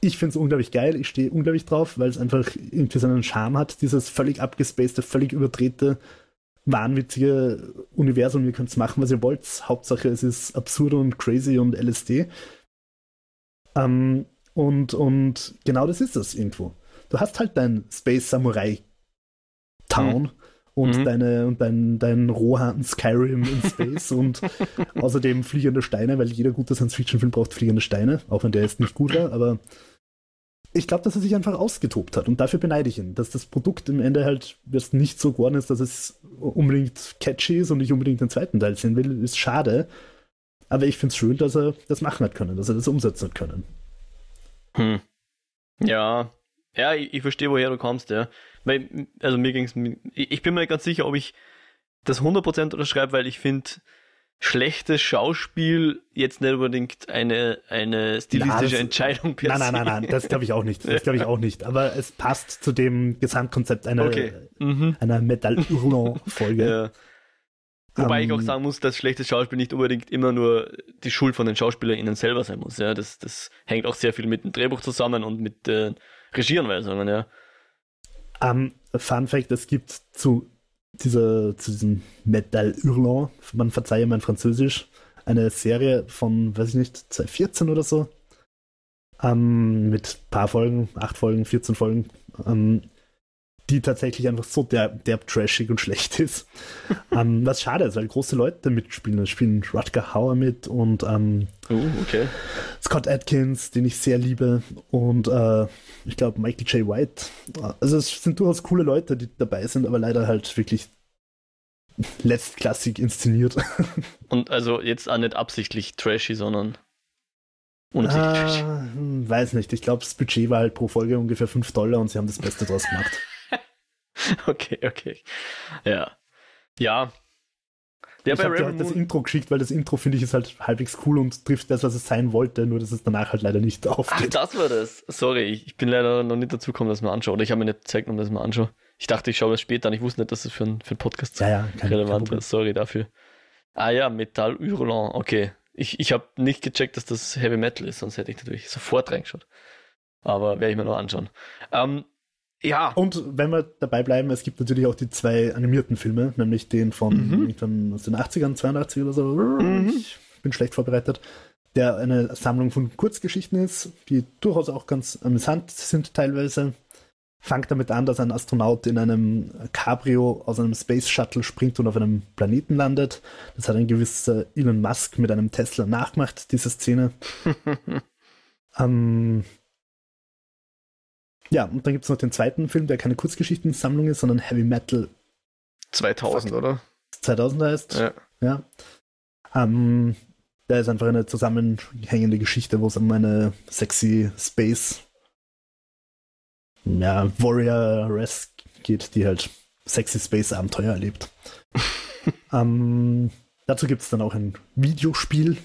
Ich finde es unglaublich geil. Ich stehe unglaublich drauf, weil es einfach irgendwie so einen Charme hat. Dieses völlig abgespacede, völlig überdrehte, wahnwitzige Universum. Ihr könnt es machen, was ihr wollt. Hauptsache, es ist absurd und crazy und LSD. Ähm, und, und genau das ist das irgendwo. Du hast halt dein Space Samurai Town und Mhm. deine und dein, dein Rohan Skyrim in Space <laughs> und außerdem fliegende Steine, weil jeder gute Science-Fiction-Film braucht fliegende Steine, auch wenn der jetzt nicht gut war, aber ich glaube, dass er sich einfach ausgetobt hat und dafür beneide ich ihn, dass das Produkt im Ende halt jetzt nicht so geworden ist, dass es unbedingt catchy ist und ich unbedingt den zweiten Teil sehen will, ist schade. Aber ich finde es schön, dass er das machen hat können, dass er das umsetzen hat können. Hm. Ja. Ja, ich, ich verstehe, woher du kommst, ja. Weil, also mir ging's, ich ich bin mir nicht ganz sicher, ob ich das 100% unterschreibe, weil ich finde, schlechtes Schauspiel jetzt nicht unbedingt eine, eine stilistische das- Entscheidung per Nein, nein, nein, nein, das glaube ich auch nicht. Das glaube ich auch nicht. Aber es passt zu dem Gesamtkonzept einer, Okay. Mhm. einer Metal Hurlant-Folge. <laughs> Ja. Wobei ich auch Ähm, sagen muss, dass schlechtes Schauspiel nicht unbedingt immer nur die Schuld von den SchauspielerInnen selber sein muss. Ja, das, das hängt auch sehr viel mit dem Drehbuch zusammen und mit äh, Regieanweisungen, ja. Ähm, Fun Fact: Es gibt zu, dieser, zu diesem Metal Hurlant, man verzeihe mein Französisch, eine Serie von, weiß ich nicht, 2014 oder so. Ähm, mit paar Folgen, acht Folgen, 14 Folgen, ähm, die tatsächlich einfach so derb, derb trashig und schlecht ist. <laughs> ähm, was schade ist, weil große Leute mitspielen. Da spielen Rutger Hauer mit und ähm, Uh, okay. Scott Atkins, den ich sehr liebe, und äh, ich glaube Michael J. White. Also es sind durchaus coole Leute, die dabei sind, aber leider halt wirklich letztklassig inszeniert. <laughs> Und also jetzt auch nicht absichtlich trashy, sondern unabsichtlich. Ah, hm, weiß nicht, ich glaube das Budget war halt pro Folge ungefähr 5 Dollar und sie haben das Beste draus gemacht. <laughs> Okay, okay. Ja. Ja. Der ich habe dir halt das Intro geschickt, weil das Intro finde ich ist halt halbwegs cool und trifft das, was es sein wollte, nur dass es danach halt leider nicht <laughs> Ach, aufgeht. das war das. Sorry, ich, bin leider noch nicht dazu gekommen, dass ich mir anschaue. Oder ich habe mir nicht gezeigt, um das mal anschaue. Ich dachte, ich schaue das später an. Ich wusste nicht, dass es für einen für einen Podcast Ja, ja, kein, kein relevant Problem. ist. Sorry dafür. Ah ja, Metall Hurlant. Okay. Ich, ich habe nicht gecheckt, dass das Heavy Metal ist, sonst hätte ich natürlich sofort reingeschaut. Aber werde ich mir noch anschauen. Ähm, ja. Und wenn wir dabei bleiben, es gibt natürlich auch die zwei animierten Filme, nämlich den von mhm. aus den 80ern, 82 oder so. Mhm. Ich bin schlecht vorbereitet. Der eine Sammlung von Kurzgeschichten ist, die durchaus auch ganz amüsant sind teilweise. Fangt damit an, dass ein Astronaut in einem Cabrio aus einem Space Shuttle springt und auf einem Planeten landet. Das hat ein gewisser Elon Musk mit einem Tesla nachgemacht, diese Szene. <laughs> ähm, ja, und dann gibt es noch den zweiten Film, der keine Kurzgeschichtensammlung ist, sondern Heavy Metal 2000, Fuck. oder? 2000 heißt. Ja. ja. Ähm, da ist einfach eine zusammenhängende Geschichte, wo es um eine sexy Space ja, Warrior Res geht, die halt sexy Space Abenteuer erlebt. <laughs> ähm, dazu gibt es dann auch ein Videospiel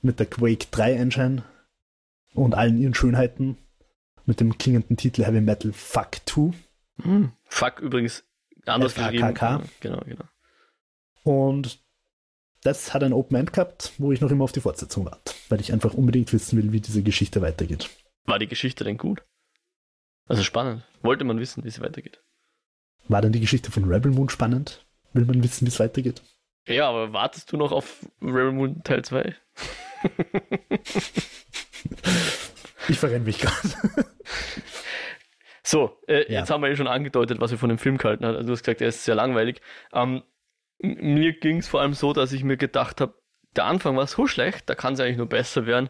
mit der Quake 3 Engine und allen ihren Schönheiten mit dem klingenden Titel Heavy Metal Fuck 2. Hm. Fuck übrigens anders geschrieben. Genau, genau. Und das hat ein Open End gehabt, wo ich noch immer auf die Fortsetzung warte, weil ich einfach unbedingt wissen will, wie diese Geschichte weitergeht. War die Geschichte denn gut? Also spannend. Wollte man wissen, wie es weitergeht. War dann die Geschichte von Rebel Moon spannend? Will man wissen, wie es weitergeht? Ja, aber wartest du noch auf Rebel Moon Teil 2? <laughs> ich verrenne mich gerade. So, äh, ja. jetzt haben wir ja schon angedeutet, was wir von dem Film gehalten haben. Also du hast gesagt, er ist sehr langweilig. Ähm, mir ging es vor allem so, dass ich mir gedacht habe, der Anfang war so schlecht, da kann es eigentlich nur besser werden.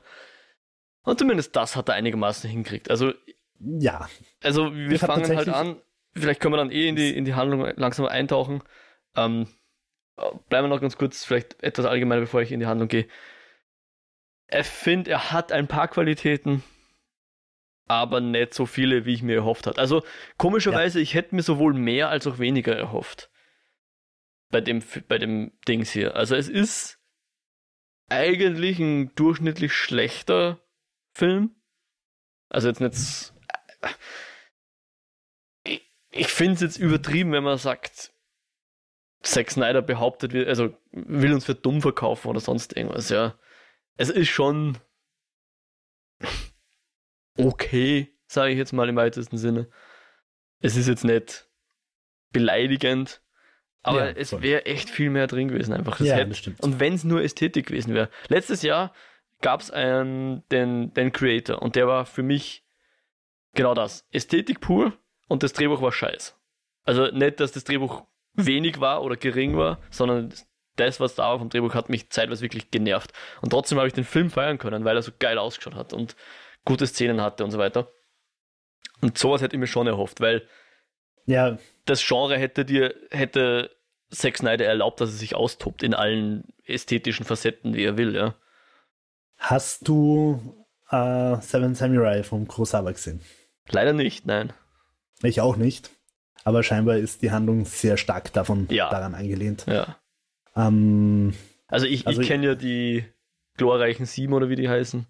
Und zumindest das hat er einigermaßen hingekriegt. Also, ja. Also, wir ich fangen halt an. Vielleicht können wir dann eh in die, in die Handlung langsam eintauchen. Ähm, bleiben wir noch ganz kurz, vielleicht etwas allgemeiner, bevor ich in die Handlung gehe. Ich finde, er hat ein paar Qualitäten, aber nicht so viele, wie ich mir erhofft habe. Also komischerweise, ja. ich hätte mir sowohl mehr als auch weniger erhofft. Bei dem, bei dem Dings hier. Also es ist eigentlich ein durchschnittlich schlechter Film. Also jetzt nicht. Ich, ich finde es jetzt übertrieben, wenn man sagt, Zack Snyder behauptet, also will uns für dumm verkaufen oder sonst irgendwas, ja. Es ist schon okay, sage ich jetzt mal im weitesten Sinne. Es ist jetzt nicht beleidigend, aber ja, es wäre echt viel mehr drin gewesen einfach. Das ja, hätte, das stimmt. Und wenn es nur Ästhetik gewesen wäre. Letztes Jahr gab es den, den Creator und der war für mich genau das. Ästhetik pur und das Drehbuch war scheiß. Also nicht, dass das Drehbuch wenig war oder gering war, sondern das, was da war vom Drehbuch, hat mich zeitweise wirklich genervt. Und trotzdem habe ich den Film feiern können, weil er so geil ausgeschaut hat und gute Szenen hatte und so weiter. Und sowas hätte ich mir schon erhofft, weil ja. das Genre hätte dir, hätte Zack Snyder erlaubt, dass er sich austobt in allen ästhetischen Facetten, wie er will, ja. Hast du äh, Seven Samurai vom Kurosawa gesehen? Leider nicht, nein. Ich auch nicht. Aber scheinbar ist die Handlung sehr stark davon ja. daran angelehnt. Ja. Ähm, also ich, also ich kenne ja die glorreichen Sieben oder wie die heißen.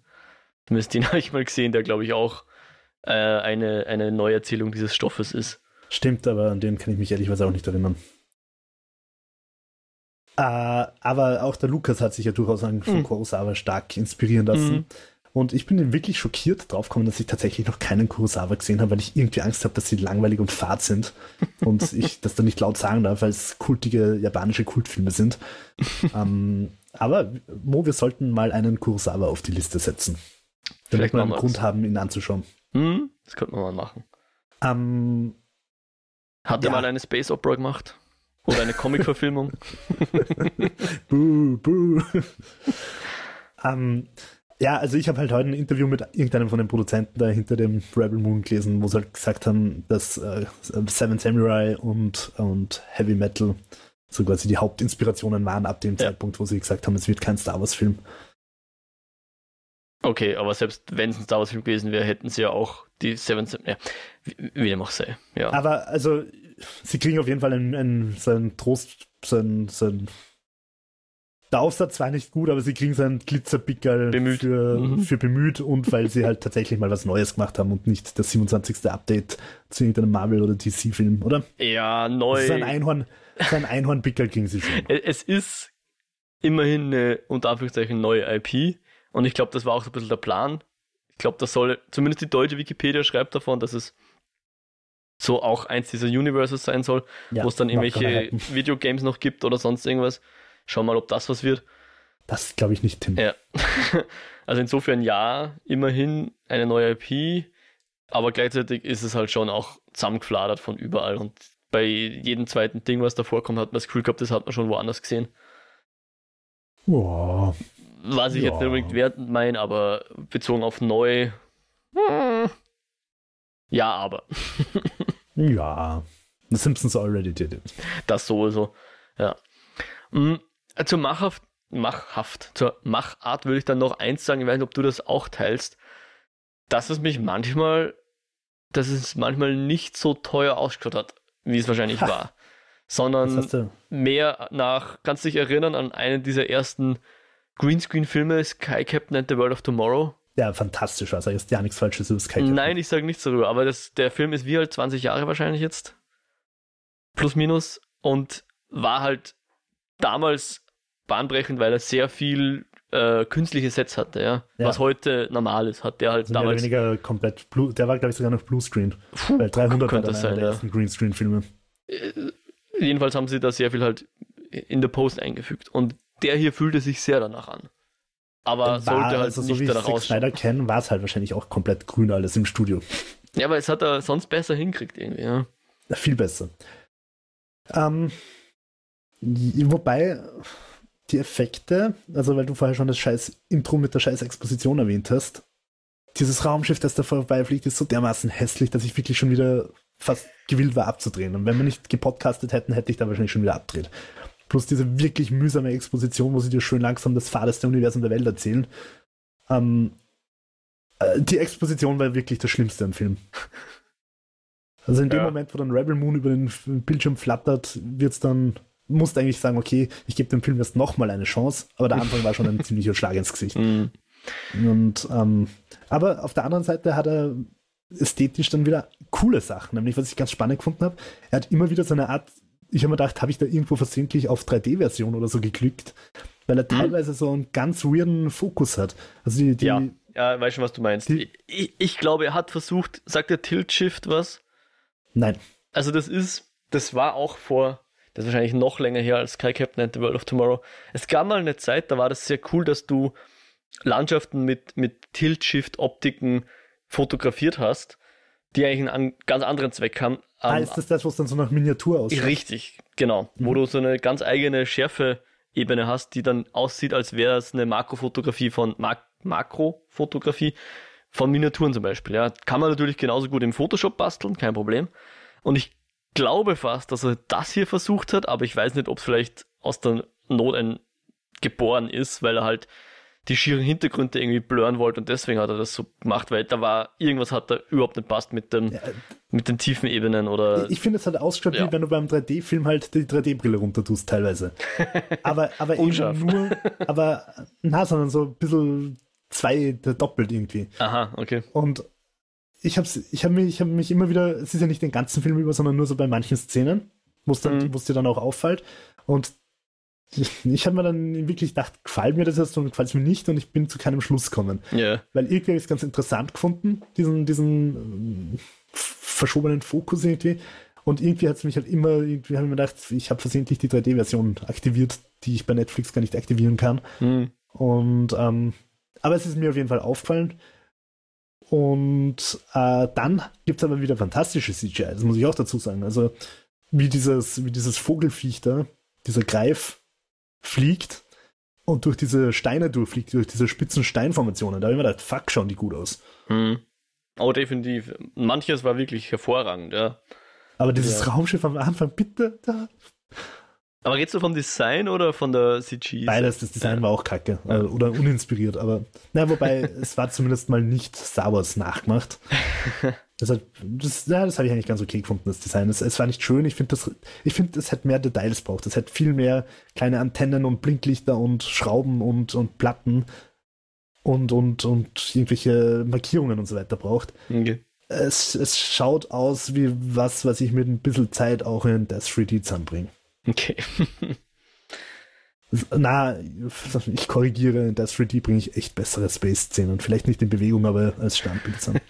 Zumindest den <laughs> habe ich mal gesehen, der glaube ich auch äh, eine, eine Neuerzählung dieses Stoffes ist. Stimmt, aber an den kann ich mich ehrlicherweise auch nicht erinnern. Äh, aber auch der Lukas hat sich ja durchaus von mhm. Kurosawa stark inspirieren lassen. Mhm. Und ich bin wirklich schockiert draufgekommen, dass ich tatsächlich noch keinen Kurosawa gesehen habe, weil ich irgendwie Angst habe, dass sie langweilig und fad sind. <laughs> und ich das dann nicht laut sagen darf, weil es kultige japanische Kultfilme sind. <laughs> ähm, aber Mo, wir sollten mal einen Kurosawa auf die Liste setzen. Damit wir einen Grund haben, ihn anzuschauen. Hm, das könnte man mal machen. Ähm, Hat er mal eine Space Opera gemacht? Oder eine Comic-Verfilmung? <laughs> <laughs> buh, buh. ähm, ja, also ich habe halt heute ein Interview mit irgendeinem von den Produzenten da hinter dem Rebel Moon gelesen, wo sie halt gesagt haben, dass äh, Seven Samurai und, und Heavy Metal so quasi die Hauptinspirationen waren ab dem ja. Zeitpunkt, wo sie gesagt haben, es wird kein Star Wars-Film. Okay, aber selbst wenn es ein Star Wars-Film gewesen wäre, hätten sie ja auch die Seven. Ja, wie, dem auch sei. Ja. Aber also, sie kriegen auf jeden Fall einen, einen, so einen Trost, so einen, so einen der Aufsatz war nicht gut, aber sie kriegen seinen Glitzerpickel bemüht. Für, mhm. für bemüht und weil sie halt tatsächlich mal was Neues gemacht haben und nicht das 27. Update zu irgendeinem Marvel- oder DC-Film, oder? Ja, neu. Sein Einhorn, sein Einhornpickel kriegen sie schon. <laughs> Es ist immerhin eine unter Anführungszeichen neue IP. Und ich glaube, das war auch so ein bisschen der Plan. Ich glaube, das soll, zumindest die deutsche Wikipedia schreibt davon, dass es so auch eins dieser Universes sein soll, Ja, wo es dann irgendwelche. <laughs> Videogames noch gibt oder sonst irgendwas. Schau mal, ob das was wird. Das glaube ich nicht, Tim. Ja. <laughs> also insofern ja, immerhin eine neue IP, aber gleichzeitig ist es halt schon auch zusammengefladert von überall und bei jedem zweiten Ding, was da vorkommt, hat man das Gefühl gehabt, das hat man schon woanders gesehen. Boah. Was ich Ja. jetzt nicht unbedingt wertend meine, aber bezogen auf neu. hm, Ja, aber. <laughs> Ja. The Simpsons already did it. Das sowieso. Ja. Mm, Zur Machhaft, Machhaft, zur Machart würde ich dann noch eins sagen, ich weiß nicht, ob du das auch teilst, dass es mich manchmal, dass es manchmal nicht so teuer ausgeschaut hat, wie es wahrscheinlich Ha. war. Sondern mehr nach, kannst du dich erinnern an einen dieser ersten Greenscreen-Filme, Sky Captain and the World of Tomorrow? Ja, fantastisch. Also, ist ja nichts Falsches über Sky. Nein, ich sage nichts darüber, aber das, der Film ist wie halt 20 Jahre wahrscheinlich jetzt. Plus minus. Und war halt damals bahnbrechend, weil er sehr viel äh, künstliche Sets hatte, ja? Ja. Was heute normal ist, hat der halt Also mehr oder damals. weniger komplett Blue, der war, glaube ich, sogar noch Bluescreen. Puh, Weil 300 war könnte das sein, der ja. ersten Greenscreen-Filme. Jedenfalls haben sie da sehr viel halt in der Post eingefügt. Und der hier fühlte sich sehr danach an. Aber War, sollte halt also, so nicht wie ich danach Zack ausschauen. Snyder kenne, war es halt wahrscheinlich auch komplett grün alles im Studio. Ja, aber es hat er sonst besser hinkriegt irgendwie, ja. Ja, Viel besser. Ähm, wobei die Effekte, also weil du vorher schon das scheiß Intro mit der scheiß Exposition erwähnt hast, dieses Raumschiff, das da vorbeifliegt, ist so dermaßen hässlich, dass ich wirklich schon wieder fast gewillt war abzudrehen. Und wenn wir nicht gepodcastet hätten, hätte ich da wahrscheinlich schon wieder abdreht. Plus diese wirklich mühsame Exposition, wo sie dir schön langsam das fahreste Universum der Welt erzählen. Ähm, äh, die Exposition war wirklich das Schlimmste am Film. Also in dem Ja. Moment, wo dann Rebel Moon über den Bildschirm flattert, wird's dann, musst eigentlich sagen, okay, ich gebe dem Film jetzt nochmal eine Chance, aber der Anfang war schon ein <laughs> ziemlicher Schlag ins Gesicht. Mhm. Und, ähm, aber auf der anderen Seite hat er ästhetisch dann wieder coole Sachen, nämlich was ich ganz spannend gefunden habe, er hat immer wieder so eine Art, ich habe mir gedacht, habe ich da irgendwo versehentlich auf 3D-Version oder so geklickt, weil er teilweise so einen ganz weirden Fokus hat. Also die, die Ja, ja, weiß schon, was du meinst. Die- Ich, ich glaube, er hat versucht, sagt der Tilt Shift was? nein, Also das ist, das war auch vor, das ist wahrscheinlich noch länger her als Sky Captain and the World of Tomorrow. Es gab mal eine Zeit, da war das sehr cool, dass du Landschaften mit, mit Tilt-Shift-Optiken fotografiert hast, die eigentlich einen an, ganz anderen Zweck haben. ah, Ähm, ist das das, was dann so nach Miniatur aussieht? Richtig, genau. Wo du so eine ganz eigene Schärfe-Ebene hast, die dann aussieht, als wäre es eine Makrofotografie von Mak Makrofotografie von Miniaturen zum Beispiel. Ja. Kann man natürlich genauso gut im Photoshop basteln, kein Problem. Und ich glaube fast, dass er das hier versucht hat, aber ich weiß nicht, ob es vielleicht aus der Not ein geboren ist, weil er halt die schieren Hintergründe irgendwie blurren wollte und deswegen hat er das so gemacht, weil da war, irgendwas hat da überhaupt nicht passt mit dem, Ja, mit den tiefen Ebenen oder Ich finde, es hat ausgeschaut, Ja. wie wenn du beim 3D-Film halt die 3D-Brille runter tust, teilweise. <laughs> Aber, aber eben nur, aber, na, sondern so ein bisschen zwei, doppelt irgendwie. Aha, okay. Und ich habe ich hab mich, ich hab mich immer wieder, es ist ja nicht den ganzen Film über, sondern nur so bei manchen Szenen, wo es dann, Mhm. wo es dir dann auch auffällt. Und ich, habe mir dann wirklich gedacht, gefällt mir das jetzt und gefällt es mir nicht und ich bin zu keinem Schluss gekommen. Ja. Weil irgendwie habe ich es ganz interessant gefunden, diesen, diesen ähm, verschobenen Fokus irgendwie. Und irgendwie hat es mich halt immer, irgendwie habe ich mir gedacht, ich habe versehentlich die 3D-Version aktiviert, die ich bei Netflix gar nicht aktivieren kann. Hm. Und ähm, aber es ist mir auf jeden Fall aufgefallen. Und äh, dann gibt es aber wieder fantastische CGI, das muss ich auch dazu sagen. Also wie dieses, wie dieses Vogelfiech da, dieser Greif, fliegt und durch diese Steine durchfliegt, durch diese spitzen Steinformationen. Da habe ich mir gedacht, fuck, schauen die gut aus. Hm. Oh, definitiv. Manches war wirklich hervorragend, ja. Aber dieses Ja. Raumschiff am Anfang, bitte, da. Aber redest du vom Design oder von der CG? Beides, das Design war auch kacke. Ja. äh, Oder uninspiriert, aber na, wobei, <laughs> es war zumindest mal nicht Star Wars nachgemacht. <laughs> Das, hat, das, ja, das habe ich eigentlich ganz okay gefunden, das Design. Es, es war nicht schön. Ich finde, das, ich finde, es hätte mehr Details braucht. Es hätte viel mehr kleine Antennen und Blinklichter und Schrauben und, und Platten und, und, und irgendwelche Markierungen und so weiter braucht. Okay. Es, es schaut aus wie was, was ich mit ein bisschen Zeit auch in Death 3D zusammenbringe. Okay. Na, ich korrigiere, in Death 3D bringe ich echt bessere Space-Szenen. Vielleicht nicht in Bewegung, aber als Standbild. <laughs>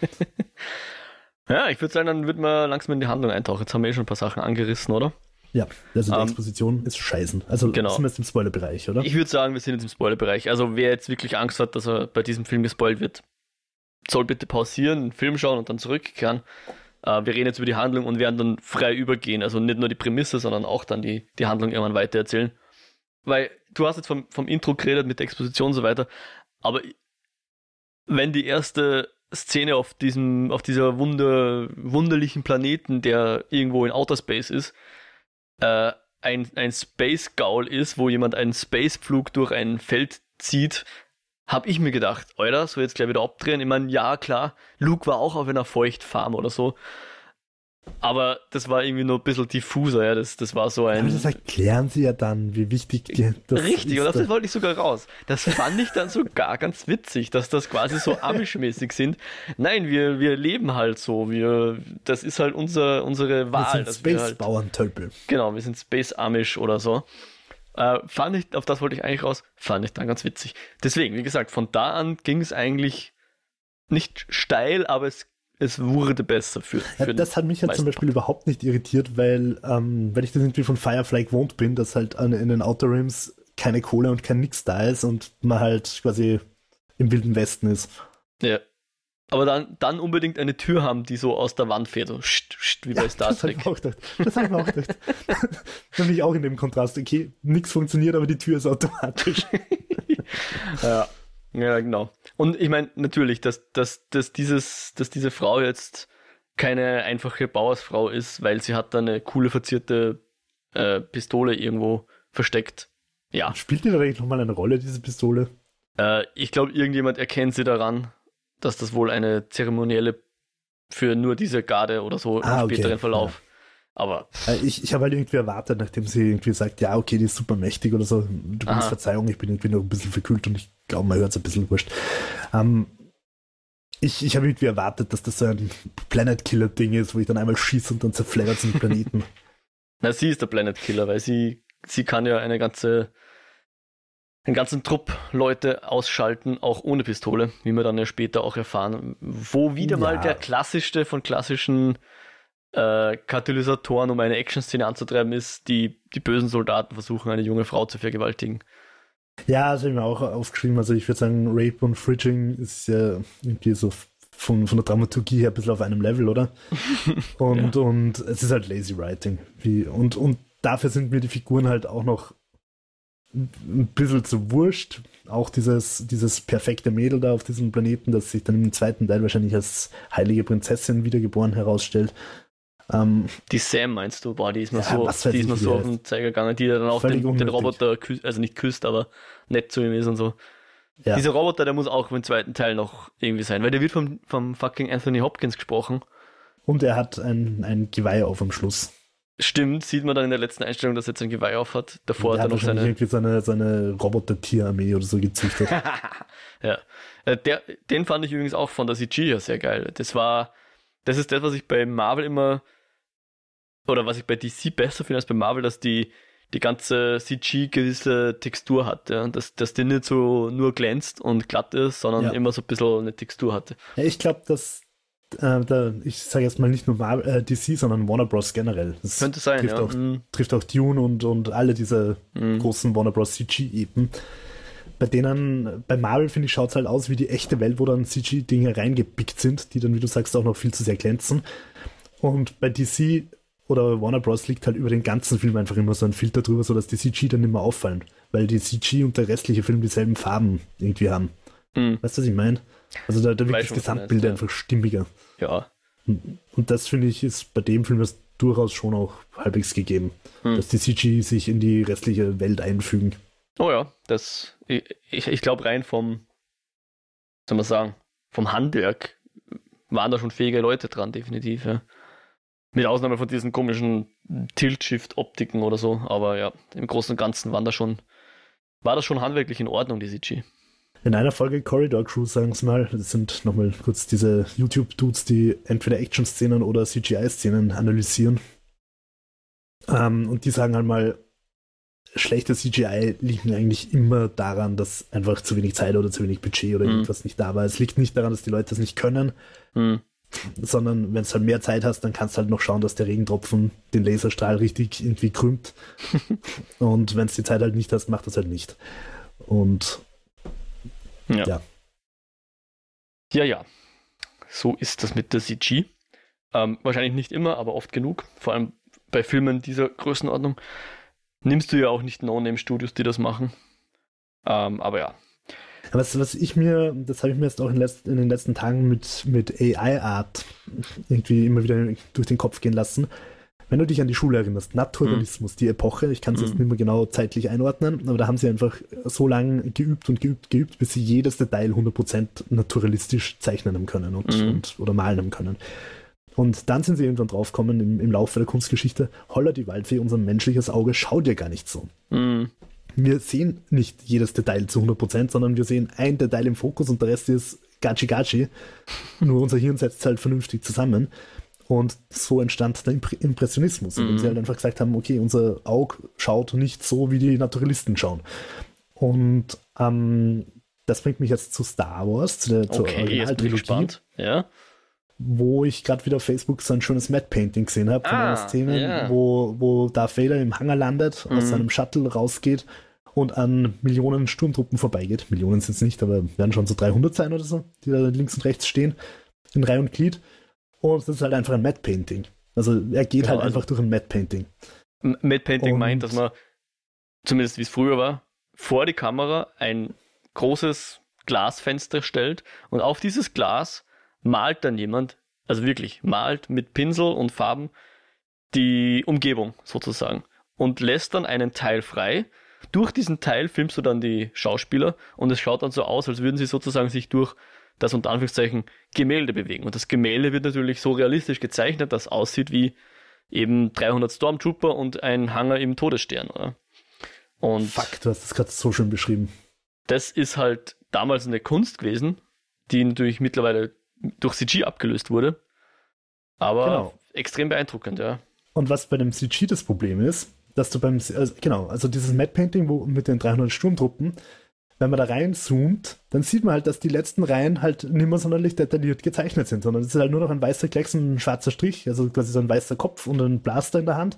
ja, ich würde sagen, dann wird man langsam in die Handlung eintauchen. Jetzt haben wir eh schon ein paar Sachen angerissen, oder? Ja, also die um, ähm, Exposition ist scheißen. Also genau. sind wir jetzt im Spoilerbereich, oder? Ich würde sagen, wir sind jetzt im Spoilerbereich. Also wer jetzt wirklich Angst hat, dass er bei diesem Film gespoilt wird, soll bitte pausieren, einen Film schauen und dann zurückkehren. Uh, wir reden jetzt über die Handlung und werden dann frei übergehen. Also nicht nur die Prämisse, sondern auch dann die, die Handlung irgendwann weitererzählen. Weil du hast jetzt vom, vom Intro geredet mit der Exposition und so weiter, aber wenn die erste Szene auf diesem, auf dieser wunder, wunderlichen Planeten, der irgendwo in Outer Space ist, äh, ein, ein Space Gaul ist, wo jemand einen Spaceflug durch ein Feld zieht, habe ich mir gedacht, Alter, so jetzt gleich wieder abdrehen. Ich meine, ja, klar, Luke war auch auf einer Feuchtfarm oder so. Aber das war irgendwie nur ein bisschen diffuser, ja. Das, das war so ein. Aber das erklären sie ja dann, wie wichtig das Richtig, ist. und das wollte ich sogar raus. Das fand ich dann sogar ganz witzig, dass das quasi so amischmäßig sind. Nein, wir, wir leben halt so. Wir, das ist halt unser, unsere Wahl. Wir sind Space-Bauerntölpel. Halt, genau, wir sind Space-Amish oder so. Äh, fand ich, auf das wollte ich eigentlich raus, fand ich dann ganz witzig. Deswegen, wie gesagt, von da an ging es eigentlich nicht steil, aber es es wurde besser für. für ja, das hat mich ja zum Beispiel überhaupt nicht irritiert, weil, ähm, weil ich das irgendwie von Firefly gewohnt bin, dass halt an, in den Outer Rims keine Kohle und kein Nix da ist und man halt quasi im Wilden Westen ist. Ja. Aber dann, dann unbedingt eine Tür haben, die so aus der Wand fährt, so scht, scht, wie bei ja, Star Trek. Das habe ich auch gedacht. Das habe ich mir auch gedacht. Nämlich auch in dem Kontrast, okay, nichts funktioniert, aber die Tür ist automatisch. <laughs> ja. Ja, genau. Und ich meine, natürlich, dass, dass, dass, dieses, dass diese Frau jetzt keine einfache Bauersfrau ist, weil sie hat da eine coole verzierte äh, Pistole irgendwo versteckt. Ja. Spielt die da eigentlich nochmal eine Rolle, diese Pistole? Äh, ich glaube, irgendjemand erkennt sie daran, dass das wohl eine zeremonielle für nur diese Garde oder so ah, im späteren okay. Verlauf aber. Äh, ich, ich habe halt irgendwie erwartet, nachdem sie irgendwie sagt, ja, okay, die ist super mächtig oder so. Du kannst Verzeihung, ich bin irgendwie noch ein bisschen verkühlt und ich glaube, man hört es ein bisschen wurscht. Ähm, ich, ich habe irgendwie erwartet, dass das so ein Planet Killer-Ding ist, wo ich dann einmal schieße und dann zerfleddert den Planeten. <laughs> Na, sie ist der Planet Killer, weil sie, sie kann ja eine ganze, einen ganzen Trupp Leute ausschalten, auch ohne Pistole, wie wir dann ja später auch erfahren. Wo wieder ja. mal der klassischste von klassischen äh, Katalysatoren, um eine Action-Szene anzutreiben, ist, die, die bösen Soldaten versuchen, eine junge Frau zu vergewaltigen. Ja, das habe ich mir auch aufgeschrieben. Also ich würde sagen, Rape und Fridging ist ja irgendwie so von, von der Dramaturgie her ein bisschen auf einem Level, oder? <laughs> Und, ja. und es ist halt Lazy Writing. Wie, und, und dafür sind mir die Figuren halt auch noch ein bisschen zu wurscht. Auch dieses, dieses perfekte Mädel da auf diesem Planeten, das sich dann im zweiten Teil wahrscheinlich als heilige Prinzessin wiedergeboren herausstellt. Ähm, die Sam meinst du? Boah, die ist mir ja, so, die ist mir so auf den Zeiger gegangen, die dann auch den, den, Roboter küsst, also nicht küsst, aber nett zu ihm ist und so. Ja. Dieser Roboter, der muss auch im zweiten Teil noch irgendwie sein, weil der wird vom, vom fucking Anthony Hopkins gesprochen. Und er hat ein, ein Geweih auf am Schluss. Stimmt, sieht man dann in der letzten Einstellung, dass er jetzt ein Geweih auf hat. Davor hat er noch seine... irgendwie seine, seine Roboter-Tierarmee oder so gezüchtet. <laughs> ja. Äh, der, den fand ich übrigens auch von der CG ja sehr geil. Das war, das ist das, was ich bei Marvel immer oder was ich bei DC besser finde als bei Marvel, dass die, die ganze CG gewisse Textur hat, ja? dass, dass die nicht so nur glänzt und glatt ist, sondern ja. immer so ein bisschen eine Textur hatte. Ja, ich glaube, dass äh, da, ich sage jetzt mal nicht nur Marvel, äh, DC, sondern Warner Bros. generell. Das Könnte sein, trifft ja. Auch, mhm. Trifft auch Dune und, und alle diese mhm. großen Warner Bros. CG-Epen. Bei denen, bei Marvel finde ich, schaut es halt aus wie die echte Welt, wo dann CG-Dinge reingepickt sind, die dann, wie du sagst, auch noch viel zu sehr glänzen. Und bei DC oder Warner Bros. liegt halt über den ganzen Film einfach immer so ein Filter drüber, sodass die CG dann nicht mehr auffallen, weil die CG und der restliche Film dieselben Farben irgendwie haben. Mhm. Weißt du, was ich meine? Also da, da wirkt das Gesamtbild ja. einfach stimmiger. Ja. Und das finde ich ist bei dem Film das durchaus schon auch halbwegs gegeben, mhm. dass die CG sich in die restliche Welt einfügen. Oh ja, das, ich, ich glaube rein vom, soll man sagen, vom Handwerk waren da schon fähige Leute dran, definitiv, ja. Mit Ausnahme von diesen komischen Tilt-Shift-Optiken oder so. Aber ja, im Großen und Ganzen waren das schon, war das schon handwerklich in Ordnung, die CG. In einer Folge Corridor Crew, sagen sie mal, das sind nochmal kurz diese YouTube-Dudes, die entweder Action-Szenen oder CGI-Szenen analysieren. Ähm, und die sagen halt mal, schlechte CGI liegen eigentlich immer daran, dass einfach zu wenig Zeit oder zu wenig Budget oder mhm. irgendwas nicht da war. Es liegt nicht daran, dass die Leute das nicht können, mhm. sondern wenn du halt mehr Zeit hast, dann kannst du halt noch schauen, dass der Regentropfen den Laserstrahl richtig irgendwie krümmt. <laughs> Und wenn du die Zeit halt nicht hast, macht das halt nicht. Und ja. ja. Ja, ja. So ist das mit der CG. Ähm, wahrscheinlich nicht immer, aber oft genug. Vor allem bei Filmen dieser Größenordnung nimmst du ja auch nicht No-Name-Studios, die das machen. Ähm, aber ja. Was, was ich mir, das habe ich mir jetzt auch in, letzt, in den letzten Tagen mit, mit AI-Art irgendwie immer wieder durch den Kopf gehen lassen. Wenn du dich an die Schule erinnerst, Naturalismus, mhm. die Epoche, ich kann es mhm. jetzt nicht mehr genau zeitlich einordnen, aber da haben sie einfach so lange geübt und geübt, geübt, bis sie jedes Detail 100% naturalistisch zeichnen haben können und, mhm. und, oder malen haben können. Und dann sind sie irgendwann draufgekommen im, im Laufe der Kunstgeschichte, holla die Waldfee, unser menschliches Auge schaut ja gar nicht so. Mhm. Wir sehen nicht jedes Detail zu 100%, sondern wir sehen ein Detail im Fokus und der Rest ist gachi gachi. Nur unser Hirn setzt halt vernünftig zusammen. Und so entstand der Impressionismus, indem mhm. sie halt einfach gesagt haben, okay, unser Auge schaut nicht so, wie die Naturalisten schauen. Und ähm, das bringt mich jetzt zu Star Wars, zu der okay, zur gespannt. Ja wo ich gerade wieder auf Facebook so ein schönes Matte Painting gesehen habe von ah, Themen, yeah. wo, wo Darth Vader im Hangar landet, mhm. aus seinem Shuttle rausgeht und an Millionen Sturmtruppen vorbeigeht. Millionen sind es nicht, aber werden schon so 300 sein oder so, die da links und rechts stehen, in Reihe und Glied. Und das ist halt einfach ein Matte Painting. Also er geht genau, halt also einfach durch ein Matte Painting. Matte Painting meint, dass man, zumindest wie es früher war, vor die Kamera ein großes Glasfenster stellt und auf dieses Glas malt dann jemand, also wirklich, malt mit Pinsel und Farben die Umgebung sozusagen und lässt dann einen Teil frei. Durch diesen Teil filmst du dann die Schauspieler und es schaut dann so aus, als würden sie sozusagen sich durch das unter Anführungszeichen Gemälde bewegen. Und das Gemälde wird natürlich so realistisch gezeichnet, dass es aussieht wie eben 300 Stormtrooper und ein Hangar im Todesstern, oder? Und Fuck, du hast das gerade so schön beschrieben. Das ist halt damals eine Kunst gewesen, die natürlich mittlerweile durch CG abgelöst wurde. Aber genau. extrem beeindruckend, ja. Und was bei dem CG das Problem ist, dass du beim, also genau, also dieses Mad Painting wo, mit den 300 Sturmtruppen, wenn man da reinzoomt, dann sieht man halt, dass die letzten Reihen halt nicht mehr sonderlich detailliert gezeichnet sind, sondern es ist halt nur noch ein weißer Klecks und ein schwarzer Strich, also quasi so ein weißer Kopf und ein Blaster in der Hand.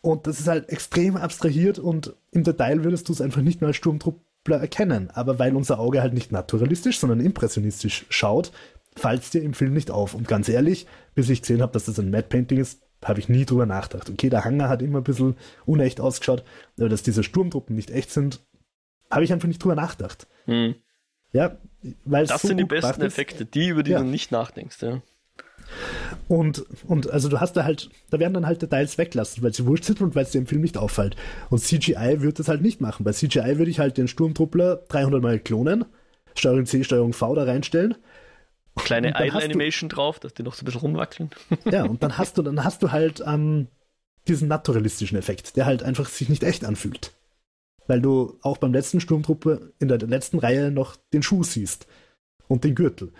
Und das ist halt extrem abstrahiert und im Detail würdest du es einfach nicht mehr als Sturmtrupp erkennen. Aber weil unser Auge halt nicht naturalistisch, sondern impressionistisch schaut, fällt es dir im Film nicht auf. Und ganz ehrlich, bis ich gesehen habe, dass das ein Matte Painting ist, habe ich nie drüber nachgedacht. Okay, der Hangar hat immer ein bisschen unecht ausgeschaut, aber dass diese Sturmtruppen nicht echt sind, habe ich einfach nicht drüber nachgedacht. Hm. Ja, weil das so sind die besten Effekte, die über die ja. du nicht nachdenkst, ja. Und, und also du hast da halt, da werden dann halt Details weglassen, weil sie wurscht sind und weil es dir im Film nicht auffällt. Und CGI wird das halt nicht machen. Bei CGI würde ich halt den Sturmtruppler 300 Mal klonen, Steuerung C, Steuerung V da reinstellen. Kleine Idle Animation du, drauf, dass die noch so ein bisschen rumwackeln. <laughs> Ja, und dann hast du, dann hast du halt ähm, diesen naturalistischen Effekt, der halt einfach sich nicht echt anfühlt. Weil du auch beim letzten Sturmtruppe in der letzten Reihe noch den Schuh siehst und den Gürtel.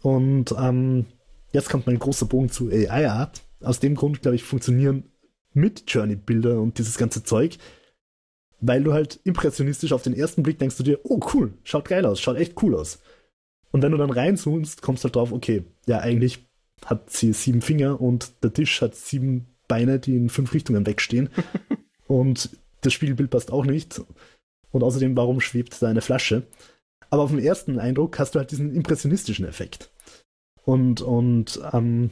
Und ähm, Jetzt kommt mein großer Bogen zu AI-Art. Aus dem Grund, glaube ich, funktionieren mit Journey-Bilder und dieses ganze Zeug, weil du halt impressionistisch auf den ersten Blick denkst du dir, oh cool, schaut geil aus, schaut echt cool aus. Und wenn du dann reinzoomst, kommst du halt drauf, okay, ja, eigentlich hat sie sieben Finger und der Tisch hat sieben Beine, die in fünf Richtungen wegstehen. <laughs> und das Spiegelbild passt auch nicht. Und außerdem, warum schwebt da eine Flasche? Aber auf den ersten Eindruck hast du halt diesen impressionistischen Effekt. Und, und ähm,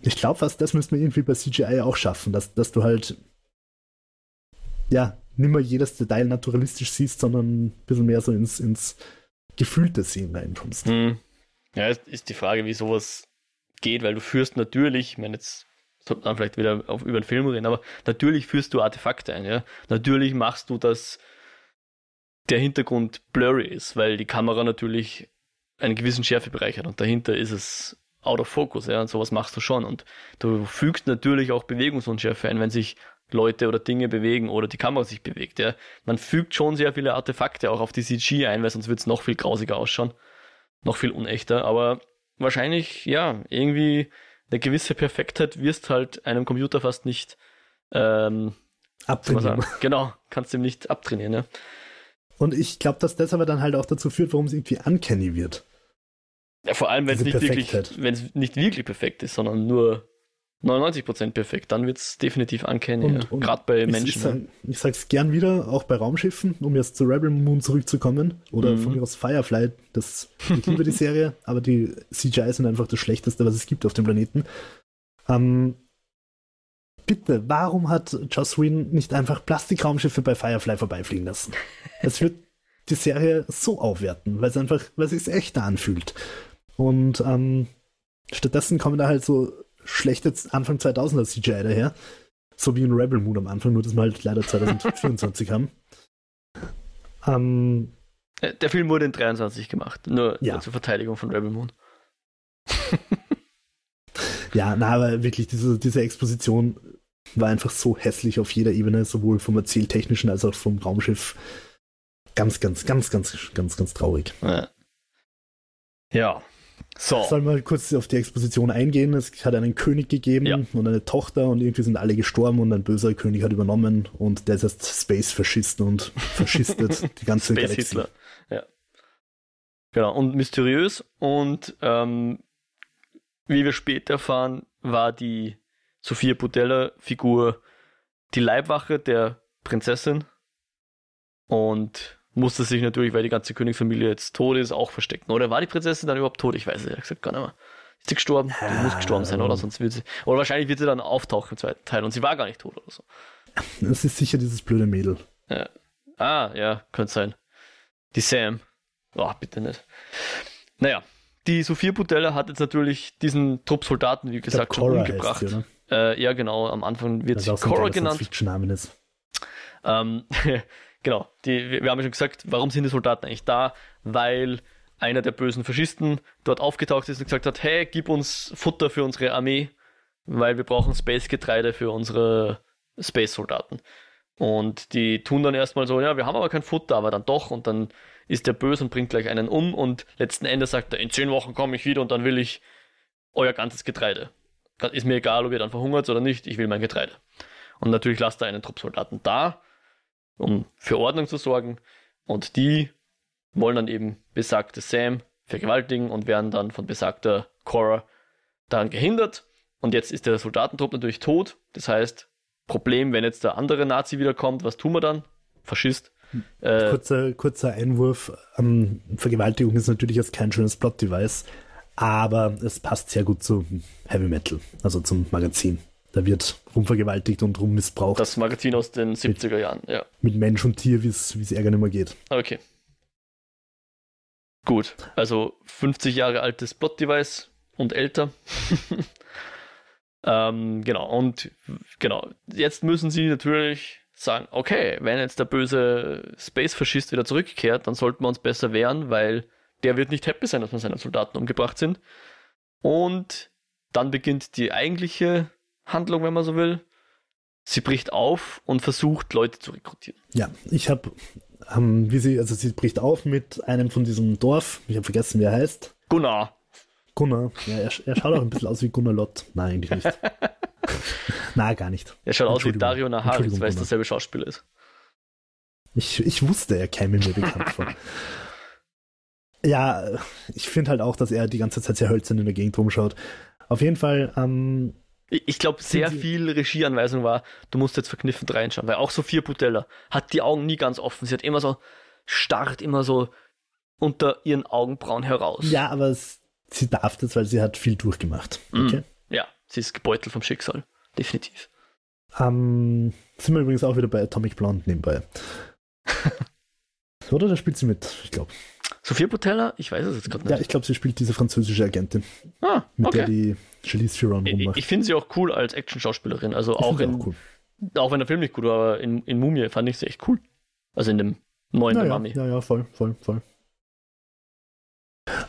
ich glaube fast, das müssen wir irgendwie bei CGI auch schaffen, dass, dass du halt ja, nicht mehr jedes Detail naturalistisch siehst, sondern ein bisschen mehr so ins, ins gefühlte Sehen reinkommst. Hm. Ja, ist die Frage, wie sowas geht, weil du führst natürlich, ich meine, jetzt sollte man vielleicht wieder auf, über den Film reden, aber natürlich führst du Artefakte ein, ja. Natürlich machst du, dass der Hintergrund blurry ist, weil die Kamera natürlich einen gewissen Schärfebereich hat und dahinter ist es out of focus, ja, und sowas machst du schon und du fügst natürlich auch Bewegungsunschärfe ein, wenn sich Leute oder Dinge bewegen oder die Kamera sich bewegt, ja. Man fügt schon sehr viele Artefakte auch auf die CG ein, weil sonst wird es noch viel grausiger ausschauen, noch viel unechter, aber wahrscheinlich, ja, irgendwie eine gewisse Perfektheit wirst halt einem Computer fast nicht ähm, abtrainieren. Genau, kannst du ihm nicht abtrainieren, ja. Und ich glaube, dass das aber dann halt auch dazu führt, warum es irgendwie uncanny wird. Ja, vor allem, wenn es nicht wirklich, wenn es nicht wirklich perfekt ist, sondern nur 99% perfekt, dann wird es definitiv uncanny, ja. gerade bei Menschen. Ich, sag, ich sag's gern wieder, auch bei Raumschiffen, um jetzt zu Rebel Moon zurückzukommen, oder mhm. von mir aus Firefly, das, ich liebe die <laughs> Serie, aber die CGI sind einfach das Schlechteste, was es gibt auf dem Planeten. Ähm, bitte, warum hat Joss Whedon nicht einfach Plastikraumschiffe bei Firefly vorbeifliegen lassen? Es wird die Serie so aufwerten, weil es einfach, weil es sich echter anfühlt. Und ähm, stattdessen kommen da halt so schlechte Anfang 2000er CGI daher. So wie in Rebel Moon am Anfang, nur dass wir halt leider 2024 <laughs> haben. Ähm, äh, Der Film wurde in 23 gemacht, nur ja. zur Verteidigung von Rebel Moon. <laughs> ja, na, aber wirklich, diese, diese Exposition war einfach so hässlich auf jeder Ebene, sowohl vom Erzähltechnischen als auch vom Raumschiff. Ganz, ganz, ganz, ganz, ganz, ganz traurig. Ja. ja. So. Soll mal kurz auf die Exposition eingehen. Es hat einen König gegeben ja. und eine Tochter und irgendwie sind alle gestorben und ein böser König hat übernommen und der ist jetzt Space Faschisten und faschistet die <laughs> ganze Space Galaxie. Hitler. Ja. Genau, und mysteriös und ähm, wie wir später erfahren, war die Sophia Butella Figur die Leibwache der Prinzessin und musste sich natürlich, weil die ganze Königsfamilie jetzt tot ist, auch verstecken. Oder war die Prinzessin dann überhaupt tot? Ich weiß es gesagt gar nicht mehr. Ist sie gestorben? Die muss gestorben sein, oder? Sonst wird sie. Oder wahrscheinlich wird sie dann auftauchen im zweiten Teil und sie war gar nicht tot oder so. Das ist sicher dieses blöde Mädel. Ja. Ah, ja, könnte sein. Die Sam. Oh, bitte nicht. Naja, die Sophia Butella hat jetzt natürlich diesen Trupp Soldaten, wie gesagt, schon umgebracht. Sie, äh, ja, genau, am Anfang wird das sie Cora genannt. Ist. Ähm, <laughs> Genau, die, wir haben ja schon gesagt, warum sind die Soldaten eigentlich da? Weil einer der bösen Faschisten dort aufgetaucht ist und gesagt hat, hey, gib uns Futter für unsere Armee, weil wir brauchen Space-Getreide für unsere Space-Soldaten. Und die tun dann erstmal so, ja, wir haben aber kein Futter, aber dann doch. Und dann ist der böse und bringt gleich einen um. Und letzten Endes sagt er, in zehn Wochen komme ich wieder und dann will ich euer ganzes Getreide. Ist mir egal, ob ihr dann verhungert oder nicht, ich will mein Getreide. Und natürlich lasst er einen Trupp Soldaten da um für Ordnung zu sorgen. Und die wollen dann eben besagte Sam vergewaltigen und werden dann von besagter Cora daran gehindert. Und jetzt ist der Soldatentrupp natürlich tot. Das heißt, Problem, wenn jetzt der andere Nazi wiederkommt, was tun wir dann? Faschist. Äh, kurzer, kurzer Einwurf. Ähm, Vergewaltigung ist natürlich jetzt kein schönes Plot-Device, aber es passt sehr gut zu Heavy Metal, also zum Magazin. Da wird rumvergewaltigt und rummissbraucht. Das Magazin aus den 70er mit, Jahren, ja. Mit Mensch und Tier, wie es Ärger nicht mehr geht. Okay. Gut, also 50 Jahre altes Plot-Device und älter. <laughs> ähm, genau, und genau, jetzt müssen sie natürlich sagen, okay, wenn jetzt der böse Space-Faschist wieder zurückkehrt, dann sollten wir uns besser wehren, weil der wird nicht happy sein, dass man seine Soldaten umgebracht sind. Und dann beginnt die eigentliche Handlung, wenn man so will. Sie bricht auf und versucht, Leute zu rekrutieren. Ja, ich habe, ähm, wie sie, also sie bricht auf mit einem von diesem Dorf. Ich habe vergessen, wie er heißt. Gunnar. Gunnar. Ja, er, er schaut auch ein bisschen aus wie Gunnar Lott. Nein, eigentlich nicht. <laughs> Nein, gar nicht. Er schaut aus wie Dario Naharis, weil es derselbe Schauspieler ist. Ich, ich wusste, er käme mir bekannt vor. <laughs> Ja, ich finde halt auch, dass er die ganze Zeit sehr hölzern in der Gegend rumschaut. Auf jeden Fall, ähm, ich glaube, sehr viel Regieanweisung war, du musst jetzt verkniffen reinschauen, weil auch Sophia Butella hat die Augen nie ganz offen. Sie hat immer so, starrt immer so unter ihren Augenbrauen heraus. Ja, aber sie darf das, weil sie hat viel durchgemacht. Mm. Okay? Mm, ja, sie ist gebeutelt vom Schicksal. Definitiv. Ähm, sind wir übrigens auch wieder bei Atomic Blonde nebenbei. <laughs> Oder da spielt sie mit, ich glaube. Sophia Butella? Ich weiß es jetzt gerade nicht. Ja, ich glaube, sie spielt diese französische Agentin. Ah, mit okay. der die Charlize Theron rummacht. Ich, ich finde sie auch cool als Action-Schauspielerin. Also ich auch, in, auch, cool. auch wenn der Film nicht gut war, aber in, in Mumie fand ich sie echt cool. Also in dem neuen naja, Mami. Ja, ja, voll, voll, voll.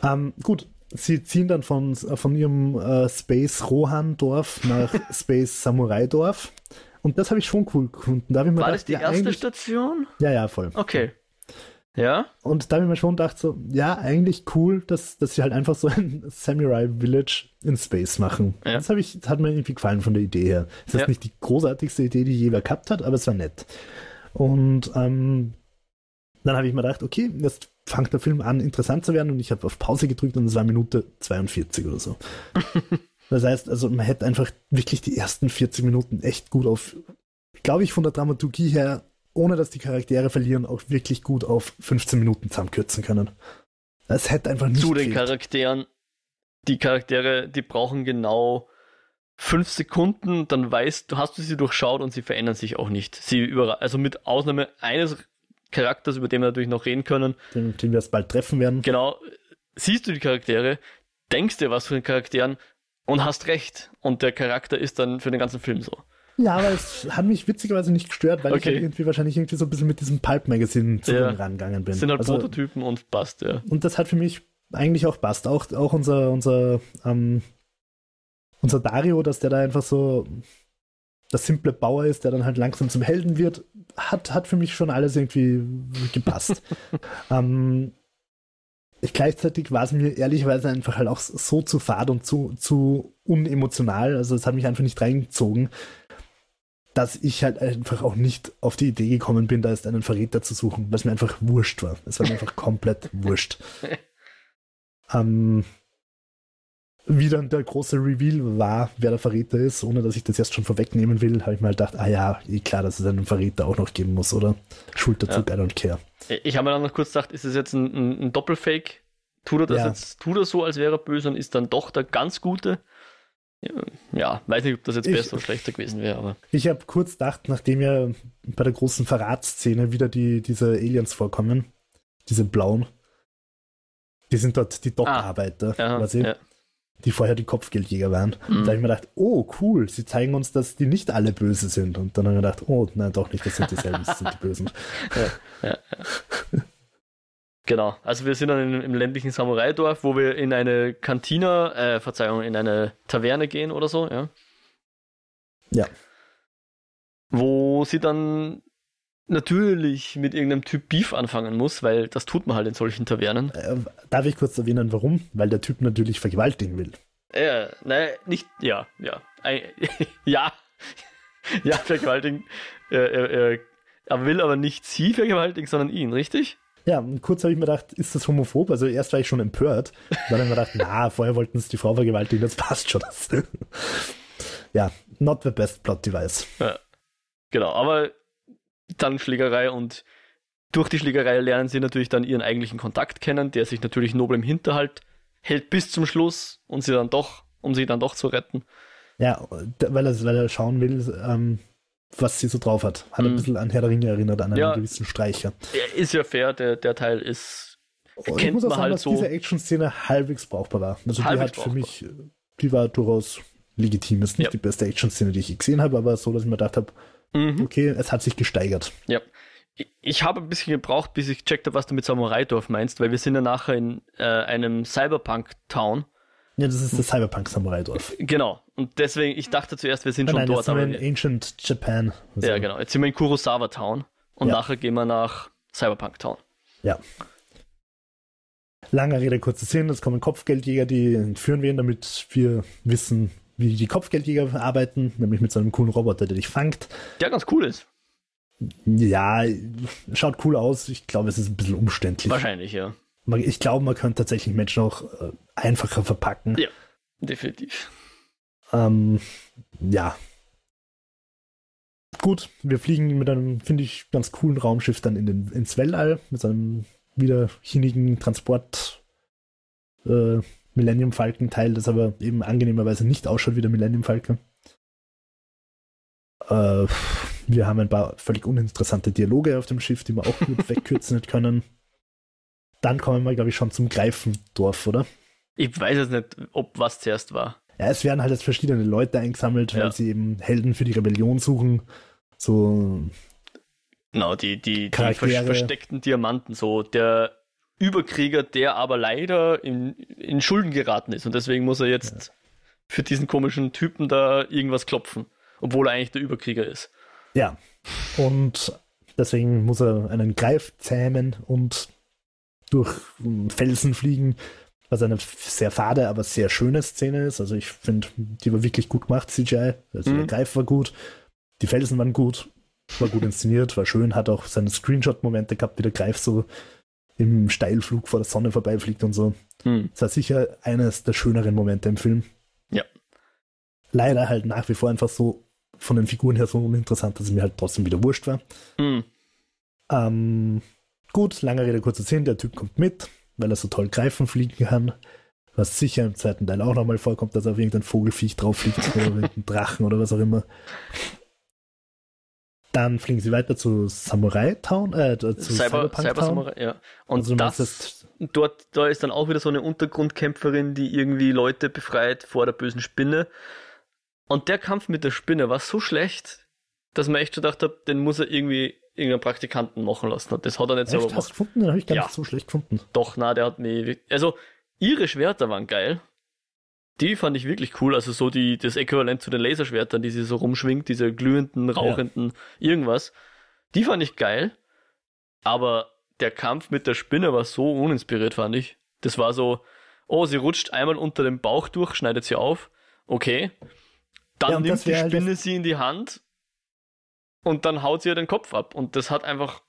Ähm, gut, sie ziehen dann von, von ihrem äh, Space Rohan-Dorf nach <laughs> Space Samurai-Dorf. Und das habe ich schon cool gefunden. Da ich mir war gedacht, das die ja, erste Station? Ja, ja, voll. Okay. Ja? Und da habe ich mir schon gedacht, so, ja, eigentlich cool, dass, dass sie halt einfach so ein <laughs> Samurai Village in Space machen. Ja. Das, ich, das hat mir irgendwie gefallen von der Idee her. Es ist Ja. nicht die großartigste Idee, die je wer gehabt hat, aber es war nett. Und ähm, dann habe ich mir gedacht, okay, jetzt fängt der Film an, interessant zu werden und ich habe auf Pause gedrückt und es war Minute 42 oder so. <laughs> das heißt, also man hätte einfach wirklich die ersten 40 Minuten echt gut auf, glaube ich, von der Dramaturgie her, ohne dass die Charaktere verlieren, auch wirklich gut auf 15 Minuten zusammenkürzen können. Es hätte einfach nicht Zu den gefehlt. Charakteren. Die Charaktere, die brauchen genau fünf Sekunden, dann weißt du, hast du sie durchschaut und sie verändern sich auch nicht. Sie überra also mit Ausnahme eines Charakters, über den wir natürlich noch reden können, den, den wir jetzt bald treffen werden. genau, siehst du die Charaktere, denkst dir was von den Charakteren und hast recht. Und der Charakter ist dann für den ganzen Film so. Ja, aber es hat mich witzigerweise nicht gestört, weil ich Okay. halt irgendwie wahrscheinlich irgendwie so ein bisschen mit diesem Pulp-Magazin zu Ja. rangegangen bin. Das sind halt Also- Prototypen und passt, ja. Und das hat für mich eigentlich auch passt. Auch, auch unser, unser, ähm, unser Dario, dass der da einfach so der simple Bauer ist, der dann halt langsam zum Helden wird, hat, hat für mich schon alles irgendwie gepasst. <laughs> ähm, ich, gleichzeitig war es mir ehrlicherweise einfach halt auch so zu fad und zu, zu unemotional, also es hat mich einfach nicht reingezogen, dass ich halt einfach auch nicht auf die Idee gekommen bin, da jetzt einen Verräter zu suchen, weil es mir einfach wurscht war. Es war mir einfach komplett <laughs> wurscht. Ähm, wie dann der große Reveal war, wer der Verräter ist, ohne dass ich das jetzt schon vorwegnehmen will, habe ich mir halt gedacht, ah ja, eh klar, dass es einen Verräter auch noch geben muss, oder? Schulterzug, I don't care. Ich habe mir dann noch kurz gedacht, ist es jetzt ein, ein, ein Doppelfake? Tut er das Ja. jetzt, tut er so, als wäre er böse und ist dann doch der ganz Gute? Ja, Ja, weiß nicht, ob das jetzt Ich- besser oder schlechter gewesen wäre, aber. Ich habe kurz gedacht, nachdem ja bei der großen Verratsszene wieder die, diese Aliens vorkommen, diese blauen, die sind dort die Dockarbeiter, Ja, quasi, ja. die vorher die Kopfgeldjäger waren. Mhm. Da habe ich mir gedacht, oh cool, sie zeigen uns, dass die nicht alle böse sind. Und dann habe ich mir gedacht, oh nein, doch nicht, das sind dieselben, das sind die Bösen. <laughs> <laughs> Genau. Also wir sind dann im ländlichen Samurai-Dorf, wo wir in eine Kantine, äh, Verzeihung, in eine Taverne gehen oder so, ja. Ja. Wo sie dann natürlich mit irgendeinem Typ Beef anfangen muss, weil das tut man halt in solchen Tavernen. Äh, darf ich kurz erwähnen, warum? Weil der Typ natürlich vergewaltigen will. Äh, nein, nicht, ja, ja. Ein, <laughs> ja. <laughs> ja, vergewaltigen. Äh, äh, äh, er will aber nicht sie vergewaltigen, sondern ihn, richtig? Ja, und kurz habe ich mir gedacht, ist das homophob? Also erst war ich schon empört. Dann habe ich mir gedacht, na, vorher wollten sie die Frau vergewaltigen, das passt schon. <laughs> ja, not the best plot device. Genau, aber dann Schlägerei und durch die Schlägerei lernen sie natürlich dann ihren eigentlichen Kontakt kennen, der sich natürlich nobel im Hinterhalt hält bis zum Schluss und sie dann doch, um sie dann doch zu retten. Ja, weil er, weil er schauen will, ähm, was sie so drauf hat. Hat ein Mhm. bisschen an Herr der Ringe erinnert, an einen Ja. gewissen Streicher. Er ist ja fair, der, der Teil ist. Ich Kennt muss auch sagen, halt dass so. diese Action-Szene halbwegs brauchbar war. Also die hat für mich, äh, die war durchaus legitim. Ist nicht Ja. die beste Action-Szene, die ich gesehen habe, aber so, dass ich mir gedacht habe, Mhm. okay, es hat sich gesteigert. Ja. Ich- Ich habe ein bisschen gebraucht, bis ich gecheckt habe, was du mit Samurai-Dorf meinst, weil wir sind ja nachher in äh, einem Cyberpunk-Town. Ja, das ist das Cyberpunk-Samurai-Dorf. Genau. Und deswegen, ich dachte zuerst, wir sind Nein, schon nein, dort, jetzt sind aber wir in Ancient Japan. Also, ja, genau. Jetzt sind wir in Kurosawa Town und Ja. nachher gehen wir nach Cyberpunk Town. Ja. Langer Rede, kurzer Sinn. Es kommen Kopfgeldjäger, die entführen wir, damit wir wissen, wie die Kopfgeldjäger arbeiten, nämlich mit so einem coolen Roboter, der dich fangt. Der ganz cool ist. Ja, schaut cool aus. Ich glaube, es ist ein bisschen umständlich. Wahrscheinlich, ja. Ich glaube, man könnte tatsächlich Menschen auch äh, einfacher verpacken. Ja. Definitiv. Ähm, ja. Gut, wir fliegen mit einem, finde ich, ganz coolen Raumschiff dann in den, ins Weltall mit so einem widerchinigen Transport äh, Millennium Falcon Teil, das aber eben angenehmerweise nicht ausschaut wie der Millennium Falcon. Äh, wir haben ein paar völlig uninteressante Dialoge auf dem Schiff, die wir auch gut <laughs> wegkürzen können. Dann kommen wir, glaube ich, schon zum Greifendorf, oder? Ich weiß jetzt nicht, ob was zuerst war. Ja, es werden halt jetzt verschiedene Leute eingesammelt, weil Ja. sie eben Helden für die Rebellion suchen. So, Genau, die, die, die versteckten Diamanten, so der Überkrieger, der aber leider in, in Schulden geraten ist und deswegen muss er jetzt für diesen komischen Typen da irgendwas klopfen, obwohl er eigentlich der Überkrieger ist. ja. Und Deswegen muss er einen Greif zähmen und durch Felsen fliegen, was eine sehr fade, aber sehr schöne Szene ist. Also ich finde, die war wirklich gut gemacht, CGI. Also mhm. der Greif war gut, die Felsen waren gut, war gut <laughs> inszeniert, war schön, hat auch seine Screenshot-Momente gehabt, wie der Greif so im Steilflug vor der Sonne vorbeifliegt und so. Mhm. Das war sicher eines der schöneren Momente im Film. Ja. Leider halt nach wie vor einfach so von den Figuren her so uninteressant, dass es mir halt trotzdem wieder wurscht war. Mhm. Ähm, gut, lange Rede, kurzer Sinn, der Typ kommt mit, weil er so toll greifen fliegen kann. Was sicher im zweiten Teil auch nochmal vorkommt, dass er auf irgendein Vogelfiech drauf fliegt oder irgendein Drachen oder was auch immer. Dann fliegen sie weiter zu Samurai Town, äh, zu Cyber, Cyberpunk Cyber Town. Samurai, ja. Und also das, das, dort, da ist dann auch wieder so eine Untergrundkämpferin, die irgendwie Leute befreit vor der bösen Spinne. Und der Kampf mit der Spinne war so schlecht, dass man echt schon gedacht hat, den muss er irgendwie irgendeinen Praktikanten machen lassen. Und das hat er nicht selber gemacht. Hast gefunden? Den habe ich gar ja. nicht so schlecht gefunden. Doch, na, der hat mich. Also, ihre Schwerter waren geil. Die fand ich wirklich cool. Also so die, das Äquivalent zu den Laserschwertern, die sie so rumschwingt, diese glühenden, rauchenden ja. irgendwas. Die fand ich geil. Aber der Kampf mit der Spinne war so uninspiriert, fand ich. Das war so, oh, sie rutscht einmal unter dem Bauch durch, schneidet sie auf. Okay. Dann ja, nimmt die halt Spinne halt sie in die Hand und dann haut sie ihr den Kopf ab. Und das hat einfach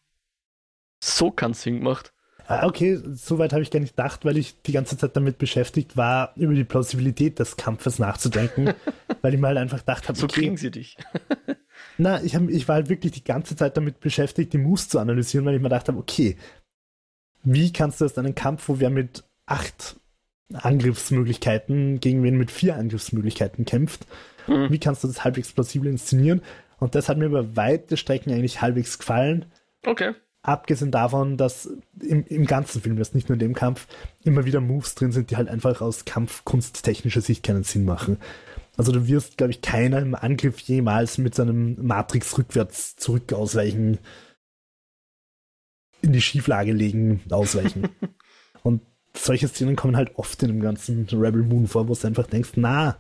so keinen Sinn gemacht. Ah, okay, soweit habe ich gar nicht gedacht, weil ich die ganze Zeit damit beschäftigt war, über die Plausibilität des Kampfes nachzudenken, <laughs> weil ich mal halt einfach gedacht habe, so okay, kriegen sie dich. <laughs> na, ich, hab, ich war halt wirklich die ganze Zeit damit beschäftigt, die Moves zu analysieren, weil ich mir gedacht habe, okay, wie kannst du jetzt einen Kampf, wo wer mit acht Angriffsmöglichkeiten gegen wen mit vier Angriffsmöglichkeiten kämpft, mhm. wie kannst du das halbwegs plausibel inszenieren? Und das hat mir über weite Strecken eigentlich halbwegs gefallen. Okay. Abgesehen davon, dass im, im ganzen Film, das nicht nur in dem Kampf, immer wieder Moves drin sind, die halt einfach aus kampfkunsttechnischer Sicht keinen Sinn machen. Also du wirst, glaube ich, keiner im Angriff jemals mit seinem Matrix rückwärts zurück ausweichen, in die Schieflage legen, ausweichen. <laughs> Und solche Szenen kommen halt oft in dem ganzen Rebel Moon vor, wo du einfach denkst, na,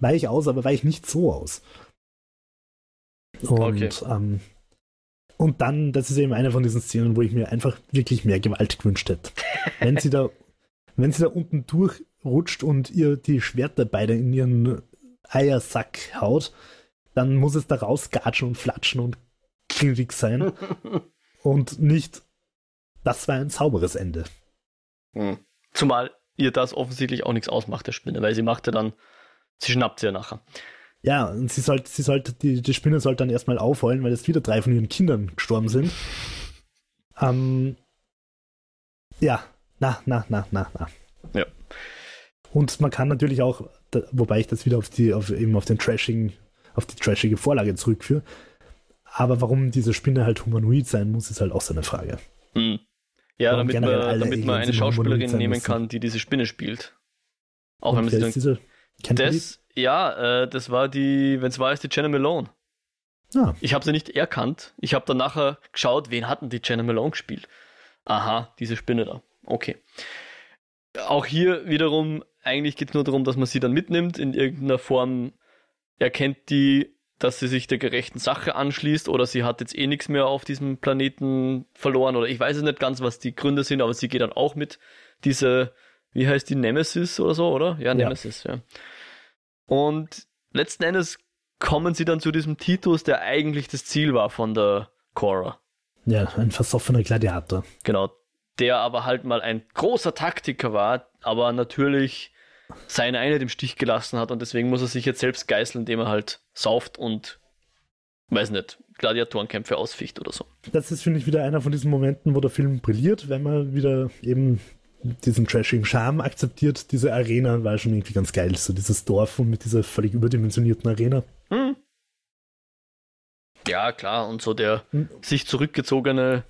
weich aus, aber weich nicht so aus. Und, okay. ähm, und dann, das ist eben eine von diesen Szenen, wo ich mir einfach wirklich mehr Gewalt gewünscht hätte. <laughs> wenn sie da, wenn sie da unten durchrutscht und ihr die Schwerter beide in ihren Eiersack haut, dann muss es da rausgatschen und flatschen und klingrig sein. <laughs> und nicht, das war ein sauberes Ende. Hm. Zumal ihr das offensichtlich auch nichts ausmacht, der Spinne, weil sie macht ja dann, sie schnappt sie ja nachher. Ja, und sie sollte, sie sollte, die, die Spinne sollte dann erstmal aufheulen, weil jetzt wieder drei von ihren Kindern gestorben sind. Ähm, ja, na, na, na, na, na. Ja. Und man kann natürlich auch, wobei ich das wieder auf die, auf, eben auf den Trashing, auf die trashige Vorlage zurückführe. Aber warum diese Spinne halt humanoid sein muss, ist halt auch so eine Frage. Hm. Ja, warum damit man, damit man eine Schauspielerin nehmen kann, die diese Spinne spielt. Auch Und wenn man sie dann. Diese, das, ja, äh, das war die, wenn es war, ist die Jenna Malone. Ah. Ich habe sie nicht erkannt. Ich habe dann nachher geschaut, wen hatten die Jenna Malone gespielt. Aha, diese Spinne da. Okay. Auch hier wiederum, eigentlich geht es nur darum, dass man sie dann mitnimmt, in irgendeiner Form erkennt die, dass sie sich der gerechten Sache anschließt oder sie hat jetzt eh nichts mehr auf diesem Planeten verloren oder ich weiß es nicht ganz, was die Gründe sind, aber sie geht dann auch mit. Diese, wie heißt die, Nemesis oder so, oder? Ja, Nemesis, ja. ja. Und letzten Endes kommen sie dann zu diesem Titus, der eigentlich das Ziel war von der Cora. Ja, ein versoffener Gladiator. Genau. Der aber halt mal ein großer Taktiker war, aber natürlich seine Einheit im Stich gelassen hat und deswegen muss er sich jetzt selbst geißeln, indem er halt sauft und, weiß nicht, Gladiatorenkämpfe ausficht oder so. Das ist, finde ich, wieder einer von diesen Momenten, wo der Film brilliert, wenn man wieder eben diesen trashigen Charme akzeptiert. Diese Arena war schon irgendwie ganz geil. So dieses Dorf und mit dieser völlig überdimensionierten Arena. Hm. Ja, klar. Und so der hm. sich zurückgezogene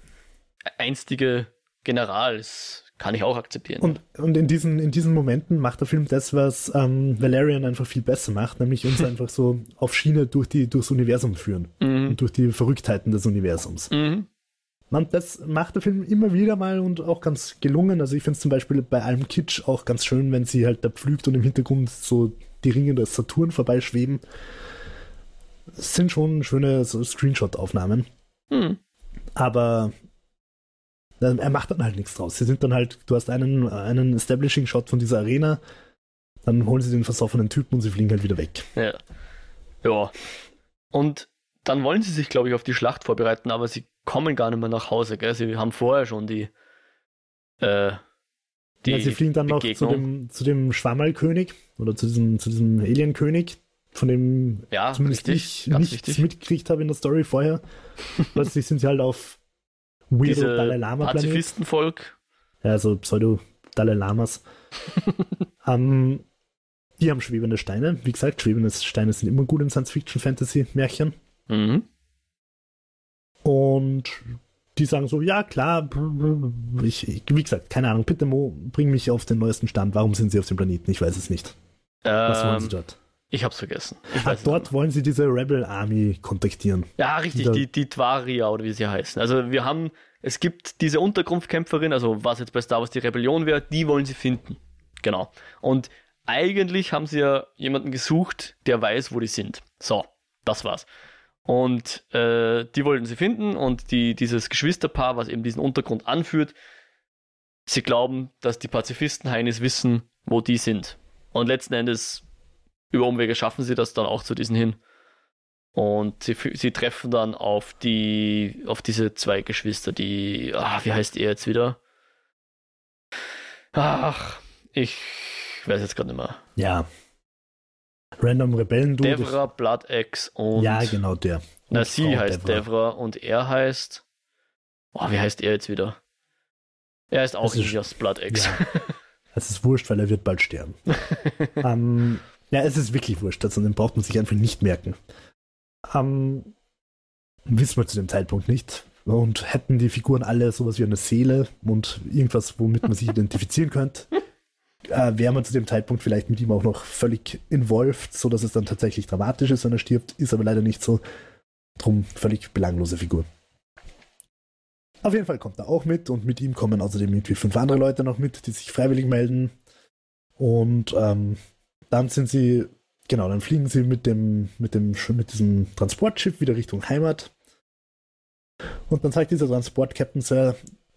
einstige General, das kann ich auch akzeptieren. Und, und in, diesen, in diesen Momenten macht der Film das, was ähm, Valerian einfach viel besser macht, nämlich uns <laughs> einfach so auf Schiene durch die, durchs Universum führen. Mhm. Und durch die Verrücktheiten des Universums. Mhm. Man, das macht der Film immer wieder mal und auch ganz gelungen. Also ich finde es zum Beispiel bei allem Kitsch auch ganz schön, wenn sie halt da pflügt und im Hintergrund so die Ringe des Saturn vorbeischweben. Das sind schon schöne so Screenshot-Aufnahmen. Hm. Aber er macht dann halt nichts draus. Sie sind dann halt, du hast einen, einen Establishing-Shot von dieser Arena, dann holen sie den versoffenen Typen und sie fliegen halt wieder weg. Ja. Ja. Und dann wollen sie sich, glaube ich, auf die Schlacht vorbereiten, aber sie kommen gar nicht mehr nach Hause, gell? Sie haben vorher schon die. Äh, die ja, sie fliegen dann noch zu dem, zu dem Schwammerlkönig oder zu diesem, zu diesem Alien-König, von dem ja, zumindest richtig, ich nichts richtig. mitgekriegt habe in der Story vorher. <laughs> Plötzlich sind sie halt auf Weirdo Dalai Lama Pazifistenvolk. Ja, also Pseudo-Dalai Lamas. um, <laughs> die haben schwebende Steine. Wie gesagt, schwebende Steine sind immer gut in Science-Fiction-Fantasy-Märchen. Mhm. Und die sagen so, ja klar, ich, ich, wie gesagt, keine Ahnung, bitte Mo, bring mich auf den neuesten Stand. Warum sind sie auf dem Planeten? Ich weiß es nicht. Ähm, Was wollen sie dort? Ich hab's vergessen. Ich ah, dort wollen sie diese Rebel Army kontaktieren. Ja, richtig, die, die Twaria oder wie sie heißen. Also wir haben, es gibt diese Untergrundkämpferin, also was jetzt bei Star Wars die Rebellion wäre, die wollen sie finden. Genau. Und eigentlich haben sie ja jemanden gesucht, der weiß, wo die sind. So, das war's. Und äh, die wollten sie finden und die, dieses Geschwisterpaar, was eben diesen Untergrund anführt, sie glauben, dass die Pazifisten Heinis wissen, wo die sind. Und letzten Endes, über Umwege schaffen sie das dann auch zu diesen hin. Und sie, sie treffen dann auf die, auf diese zwei Geschwister, die, ach, wie heißt ihr jetzt wieder? Ach, ich weiß jetzt gerade nicht mehr. Ja, Random Rebellen Dude. Devra, Blood X und. Ja, genau der. Na, sie Frau heißt Devra. Devra. und er heißt. Oh, wie heißt er jetzt wieder? Er heißt auch aus Blood X. Ja. <laughs> Es ist wurscht, weil er wird bald sterben. <laughs> ähm, ja, es ist wirklich wurscht, also den braucht man sich einfach nicht merken. Ähm, wissen wir zu dem Zeitpunkt nicht. Und hätten die Figuren alle sowas wie eine Seele und irgendwas, womit man sich identifizieren könnte, <laughs> äh, wäre man zu dem Zeitpunkt vielleicht mit ihm auch noch völlig involved, so dass es dann tatsächlich dramatisch ist, wenn er stirbt, ist aber leider nicht so. Drum völlig belanglose Figur. Auf jeden Fall kommt er auch mit und mit ihm kommen außerdem irgendwie fünf andere Leute noch mit, die sich freiwillig melden. Und ähm, dann sind sie, genau, dann fliegen sie mit dem, mit dem, mit diesem Transportschiff wieder Richtung Heimat. Und dann sagt dieser Transport-Captain,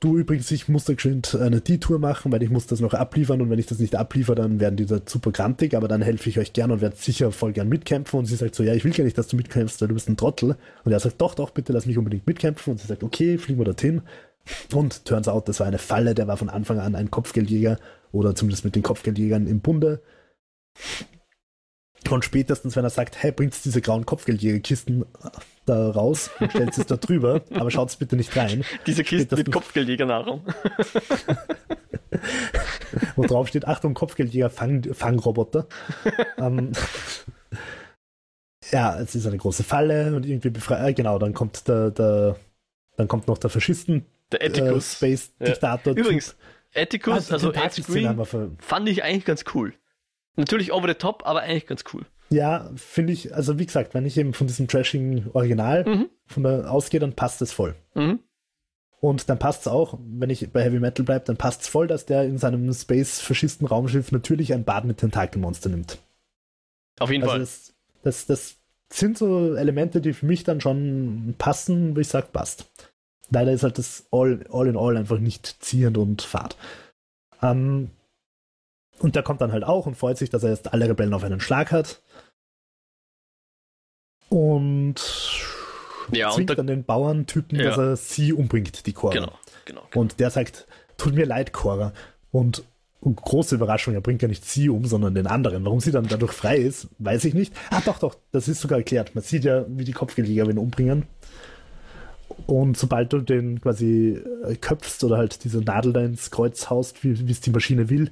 Du übrigens, ich muss da geschwind eine Detour machen, weil ich muss das noch abliefern und wenn ich das nicht abliefere, dann werden die da super grantig, aber dann helfe ich euch gern und werde sicher voll gern mitkämpfen und sie sagt so, ja, ich will gar nicht, dass du mitkämpfst, weil du bist ein Trottel. Und er sagt, doch, doch, bitte lass mich unbedingt mitkämpfen und sie sagt, okay, fliegen wir dorthin. Und turns out, das war eine Falle, der war von Anfang an ein Kopfgeldjäger oder zumindest mit den Kopfgeldjägern im Bunde und spätestens, wenn er sagt, hey, bringt diese grauen Kopfgeldjägerkisten da raus und stellt es da drüber, <laughs> aber schaut bitte nicht rein. Diese Kisten mit Kopfgeldjägernahrung. <laughs> Wo drauf steht, Achtung, Kopfgeldjäger, Fang, Fangroboter. <laughs> ähm, ja, es ist eine große Falle und irgendwie befreit, äh, genau, dann kommt der, der, dann kommt noch der Faschisten, der Atticus. Äh, Space Diktator. Ja. Übrigens, Atticus, also, also Ed fand ich eigentlich ganz cool. Natürlich over the top, aber eigentlich ganz cool. Ja, finde ich, also wie gesagt, wenn ich eben von diesem trashing Original mhm. von der ausgehe, dann passt es voll. Mhm. Und dann passt es auch, wenn ich bei Heavy Metal bleibe, dann passt es voll, dass der in seinem Space-faschisten Raumschiff natürlich ein Bad mit Tentakelmonster nimmt. Auf jeden also Fall. Das, das, das sind so Elemente, die für mich dann schon passen, wie ich sage, passt. Leider ist halt das All, all in All einfach nicht ziehend und fad. Ähm, und der kommt dann halt auch und freut sich, dass er jetzt alle Rebellen auf einen Schlag hat. Und ja, zwingt und dann den Bauerntypen, ja. dass er sie umbringt, die Cora. Genau, genau, genau. Und der sagt, tut mir leid, Cora. Und, und große Überraschung, er bringt ja nicht sie um, sondern den anderen. Warum sie dann dadurch frei ist, weiß ich nicht. Ah, doch, doch, das ist sogar erklärt. Man sieht ja, wie die Kopfgeleger ihn umbringen. Und sobald du den quasi äh, köpfst oder halt diese Nadel da ins Kreuz haust, wie es die Maschine will,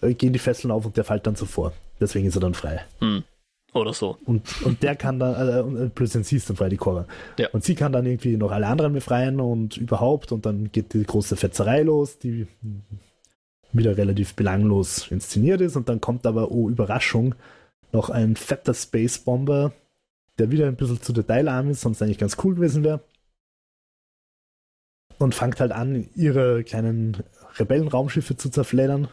gehen die Fesseln auf und der fällt dann zuvor. Deswegen ist er dann frei. Hm. Oder so. Und, und der kann dann, äh, plötzlich siehst du frei die Cora. Ja. Und sie kann dann irgendwie noch alle anderen befreien und überhaupt und dann geht die große Fetzerei los, die wieder relativ belanglos inszeniert ist und dann kommt aber, oh Überraschung, noch ein fetter Space Bomber, der wieder ein bisschen zu detailarm ist, sonst eigentlich ganz cool gewesen wäre. Und fängt halt an, ihre kleinen Rebellenraumschiffe zu zerfleddern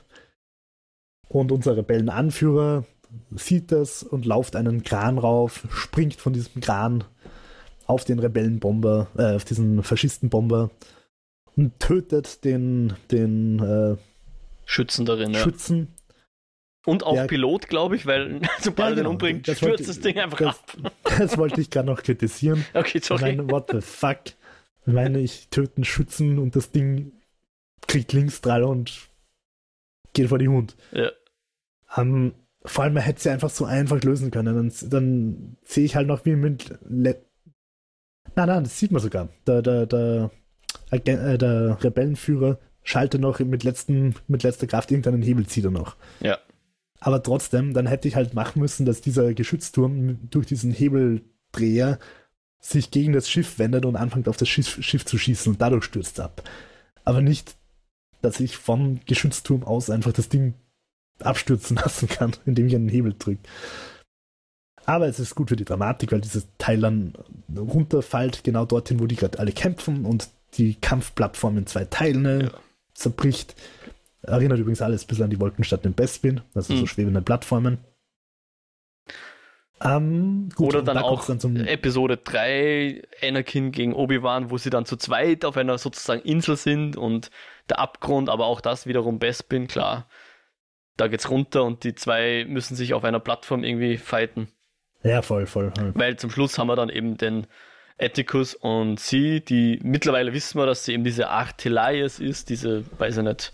und unser Rebellenanführer sieht das und lauft einen Kran rauf, springt von diesem Kran auf den Rebellenbomber, äh, auf diesen Faschistenbomber und tötet den, den äh, Schützen darin, ja. Schützen. Und auch Ja. Pilot, glaube ich, weil <laughs> sobald er den genau. umbringt, Das stürzt wollte- das Ding einfach das- ab. <laughs> Das wollte ich gerade noch kritisieren. <laughs> Okay, Ich sorry. meine, what the fuck? Ich meine, ich töte einen Schützen und das Ding kriegt Linksstrahl und geht vor die Hund. Ja. Ähm, vor allem, man hätte sie einfach so einfach lösen können. Dann, dann sehe ich halt noch wie mit. Le nein, nein, das sieht man sogar. Der, der, der, äh, der Rebellenführer schaltet noch mit, letzten, mit letzter Kraft irgendeinen Hebel, zieht er noch. Ja. Aber trotzdem, dann hätte ich halt machen müssen, dass dieser Geschützturm durch diesen Hebeldreher sich gegen das Schiff wendet und anfängt auf das Schiff, Schiff zu schießen und dadurch stürzt ab. Aber nicht, dass ich vom Geschützturm aus einfach das Ding abstürzen <laughs> lassen kann, indem ich einen Hebel drücke. Aber es ist gut für die Dramatik, weil dieses Teil dann runterfällt, genau dorthin, wo die gerade alle kämpfen und die Kampfplattform in zwei Teile Ja. zerbricht. Erinnert übrigens alles ein bisschen an die Wolkenstadt in Bespin, also so Mhm. schwebende Plattformen. Ähm, gut, Oder dann da auch dann Episode 3, Anakin gegen Obi-Wan, wo sie dann zu zweit auf einer sozusagen Insel sind und der Abgrund, aber auch das wiederum Bespin, klar. Da geht's runter und die zwei müssen sich auf einer Plattform irgendwie fighten. Ja, voll, voll. voll. Weil zum Schluss haben wir dann eben den Atticus und sie, die mittlerweile wissen wir, dass sie eben diese Artelias ist, diese, weiß ich nicht,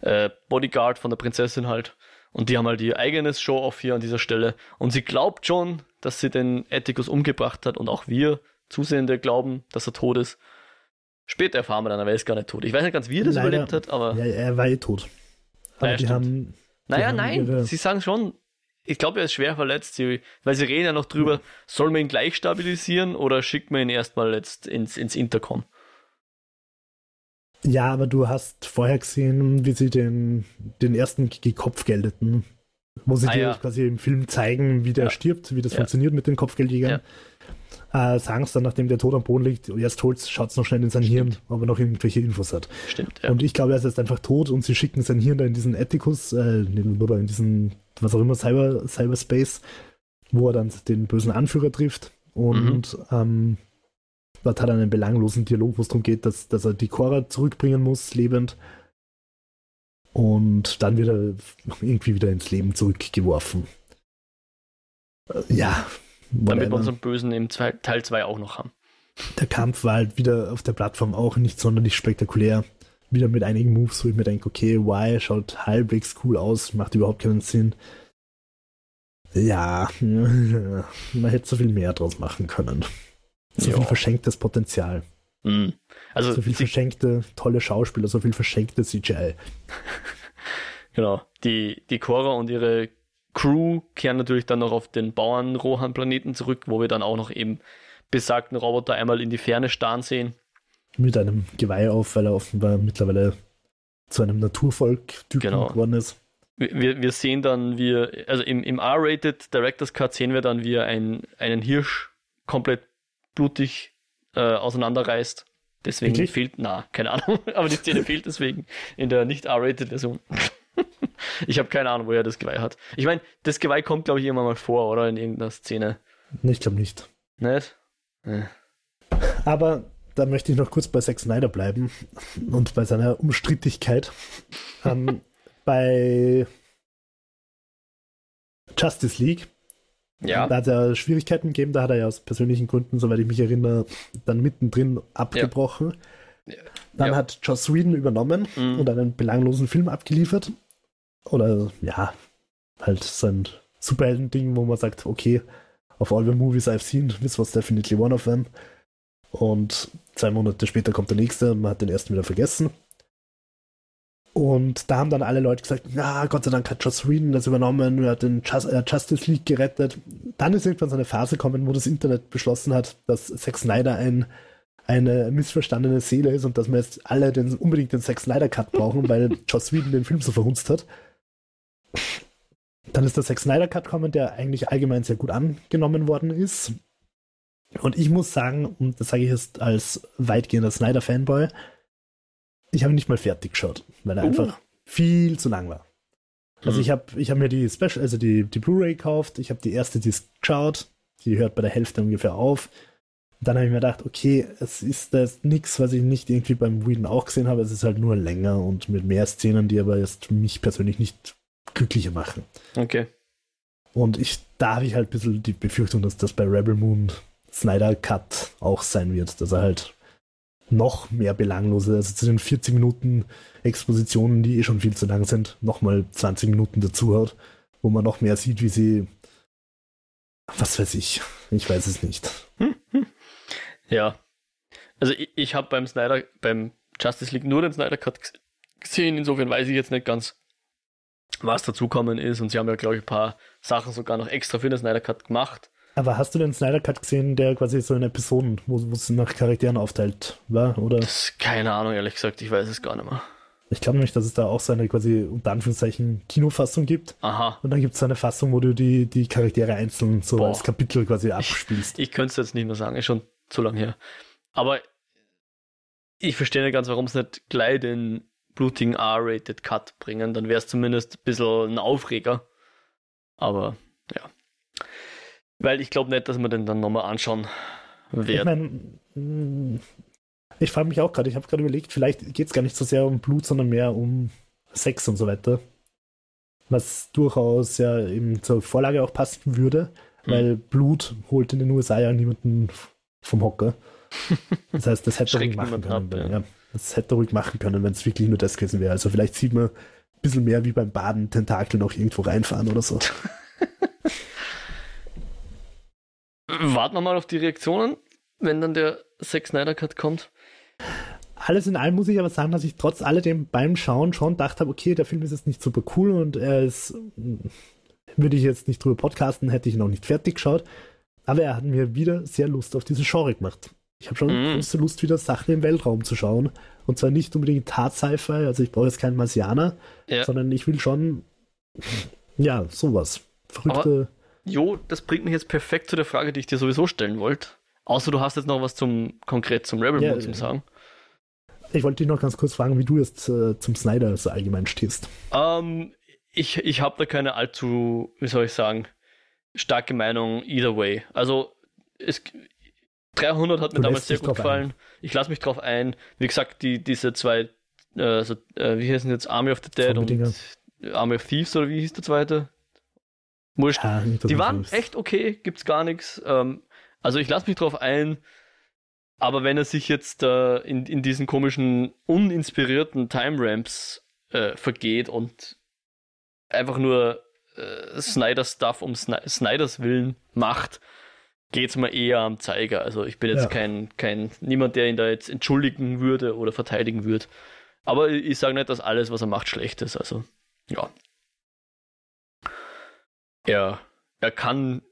äh, Bodyguard von der Prinzessin halt. Und die haben halt ihr eigenes Show-Off hier an dieser Stelle. Und sie glaubt schon, dass sie den Atticus umgebracht hat und auch wir Zusehende glauben, dass er tot ist. Später erfahren wir dann, aber er ist gar nicht tot. Ich weiß nicht ganz, wie er das Leider- überlebt hat, aber Ja, er war eh tot. Aber Naja, die stimmt. haben. Naja, nein, ihre- sie sagen schon, ich glaube, er ist schwer verletzt, sie, weil sie reden ja noch drüber, soll man ihn gleich stabilisieren oder schickt man ihn erstmal jetzt ins, ins Intercom? Ja, aber du hast vorher gesehen, wie sie den, den ersten gekopfgeldeten, wo sie Ah, dir ja. quasi im Film zeigen, wie der Ja. stirbt, wie das Ja. funktioniert mit den Kopfgeldjägern. Äh, sagen es dann, nachdem der tot am Boden liegt, erst holt's, schaut noch schnell in sein Hirn, ob er noch irgendwelche Infos hat. Stimmt, ja. Und ich glaube, er ist jetzt einfach tot und sie schicken sein Hirn da in diesen Atticus, äh, oder in diesen, was auch immer, Cyber, Cyberspace, wo er dann den bösen Anführer trifft. Und Mhm. ähm, dort hat er einen belanglosen Dialog, wo es darum geht, dass, dass er die Cora zurückbringen muss, lebend. Und dann wird er irgendwie wieder ins Leben zurückgeworfen. Äh, Ja. Damit wir whatever. unseren Bösen im Teil 2 auch noch haben. Der Kampf war halt wieder auf der Plattform auch nicht sonderlich spektakulär. Wieder mit einigen Moves, wo ich mir denke, okay, Y schaut halbwegs cool aus, macht überhaupt keinen Sinn. Ja, <laughs> man hätte so viel mehr draus machen können. So Ja. viel verschenktes Potenzial. Mhm. Also, So viel verschenkte tolle Schauspieler, so viel verschenkte CGI. <laughs> genau, die, die Cora und ihre Crew kehren natürlich dann noch auf den Bauern-Rohan-Planeten zurück, wo wir dann auch noch eben besagten Roboter einmal in die Ferne starren sehen. Mit einem Geweih auf, weil er offenbar mittlerweile zu einem Naturvolk-Typen Genau. geworden ist. Wir- Wir, wir sehen dann, wie, also im, im R-Rated Director's Cut sehen wir dann, wie er ein, einen Hirsch komplett blutig äh, auseinanderreißt. Deswegen Wirklich? fehlt, na, keine Ahnung, <laughs> aber die Szene fehlt deswegen in der nicht R-Rated Version. <laughs> ich habe keine Ahnung, woher das Geweih hat. Ich meine, das Geweih kommt, glaube ich, irgendwann mal vor, oder? In irgendeiner Szene. Nee, Ich glaube nicht. Nicht? Äh. Aber da möchte ich noch kurz bei Zack Snyder bleiben und bei seiner Umstrittigkeit. <laughs> ähm, bei Justice League, Ja, da hat er Schwierigkeiten gegeben, da hat er ja aus persönlichen Gründen, soweit ich mich erinnere, dann mittendrin abgebrochen. Dann Ja. hat Joss Whedon übernommen Mhm. und einen belanglosen Film abgeliefert. Oder ja, halt sein Superhelden-Ding, wo man sagt, okay, of all the movies I've seen, this was definitely one of them. Und zwei Monate später kommt der nächste man hat den ersten wieder vergessen. Und da haben dann alle Leute gesagt, na, Gott sei Dank hat Joss Whedon das übernommen, er hat den Just, äh, Justice League gerettet. Dann ist irgendwann so eine Phase gekommen, wo das Internet beschlossen hat, dass Zack Snyder ein, eine missverstandene Seele ist und dass wir jetzt alle den, unbedingt den Zack Snyder Cut brauchen, weil Joss Whedon den Film so verhunzt hat. Dann ist der Zack Snyder Cut gekommen, der eigentlich allgemein sehr gut angenommen worden ist. Und ich muss sagen, und das sage ich jetzt als weitgehender Snyder-Fanboy, ich habe ihn nicht mal fertig geschaut, weil er Uh. einfach viel zu lang war. Also Mhm. ich habe ich hab mir die Special, also die, die Blu-ray gekauft, ich habe die erste Disc geschaut, die hört bei der Hälfte ungefähr auf. dann habe ich mir gedacht, okay, es ist das nichts, was ich nicht irgendwie beim Whedon auch gesehen habe. Es ist halt nur länger und mit mehr Szenen, die aber jetzt mich persönlich nicht glücklicher machen. Okay. Und ich, da habe ich halt ein bisschen die Befürchtung, dass das bei Rebel Moon Snyder Cut auch sein wird, dass er halt noch mehr belanglose, also zu den 40 Minuten Expositionen, die eh schon viel zu lang sind, nochmal 20 Minuten dazu hat, wo man noch mehr sieht, wie sie, was weiß ich, ich weiß es nicht. <laughs> Ja. Also ich, ich habe beim Snyder, beim Justice League nur den Snyder Cut gesehen, insofern weiß ich jetzt nicht ganz, was dazukommen ist und sie haben ja, glaube ich, ein paar Sachen sogar noch extra für den Snyder Cut gemacht. Aber hast du den Snyder Cut gesehen, der quasi so in Episoden, wo es nach Charakteren aufteilt war, oder? Das, keine Ahnung, ehrlich gesagt, ich weiß es gar nicht mehr. Ich glaube nämlich, dass es da auch so eine quasi unter Anführungszeichen Kinofassung gibt. Aha. Und dann gibt es eine Fassung, wo du die, die Charaktere einzeln so Boah. als Kapitel quasi abspielst. Ich, ich könnte es jetzt nicht mehr sagen, ist schon zu lang her. Aber ich verstehe nicht ganz, warum es nicht gleich den blutigen R-Rated Cut bringen. Dann wäre es zumindest ein bisschen ein Aufreger. Aber ja. Weil ich glaube nicht, dass wir den dann nochmal anschauen werden. Ich meine, ich frage mich auch gerade, ich habe gerade überlegt, vielleicht geht es gar nicht so sehr um Blut, sondern mehr um Sex und so weiter. Was durchaus ja eben zur Vorlage auch passen würde, hm. weil Blut holt in den USA ja niemanden vom Hocker. <laughs> Das heißt, das hätte ruhig machen können. Ab, ja. ja. Das hätte er ruhig machen können, wenn es wirklich nur das gewesen wäre. Also vielleicht sieht man ein bisschen mehr wie beim Baden Tentakel noch irgendwo reinfahren oder so. <laughs> Warten wir mal auf die Reaktionen, wenn dann der Zack Snyder Cut kommt. Alles in allem muss ich aber sagen, dass ich trotz alledem beim Schauen schon dachte, okay, der Film ist jetzt nicht super cool und er ist, würde ich jetzt nicht drüber podcasten, hätte ich noch nicht fertig geschaut. Aber er hat mir wieder sehr Lust auf diese Genre gemacht. Ich habe schon mhm. große Lust, wieder Sachen im Weltraum zu schauen. Und zwar nicht unbedingt Hard Sci-Fi, also ich brauche jetzt keinen Marsianer, ja. sondern ich will schon, ja, sowas. Verrückte. Aber, jo, das bringt mich jetzt perfekt zu der Frage, die ich dir sowieso stellen wollte. Außer du hast jetzt noch was zum konkret zum Rebel ja, Moon zum sagen. Ich wollte dich noch ganz kurz fragen, wie du jetzt äh, zum Snyder so allgemein stehst. Um, ähm, ich ich habe da keine allzu, wie soll ich sagen, starke Meinung either way. Also es, 300 hat mir damals sehr gut gefallen. Ein. Ich lasse mich drauf ein. Wie gesagt, die, diese zwei, äh, so, äh, wie heißen jetzt Army of the Dead und Army of Thieves oder wie hieß der zweite? Wurscht. Ja, die waren Thieves. echt okay, gibt's gar nichts. Ähm, also ich lasse mich drauf ein. Aber wenn er sich jetzt äh, in, in diesen komischen, uninspirierten Time Ramps äh, vergeht und einfach nur äh, Snyder-Stuff um Sny Snyders Willen macht, geht es mir eher am Zeiger. Also ich bin jetzt ja. kein, kein, niemand, der ihn da jetzt entschuldigen würde oder verteidigen würde. Aber ich, ich sage nicht, dass alles, was er macht, schlecht ist. Also, ja. Er, er kann,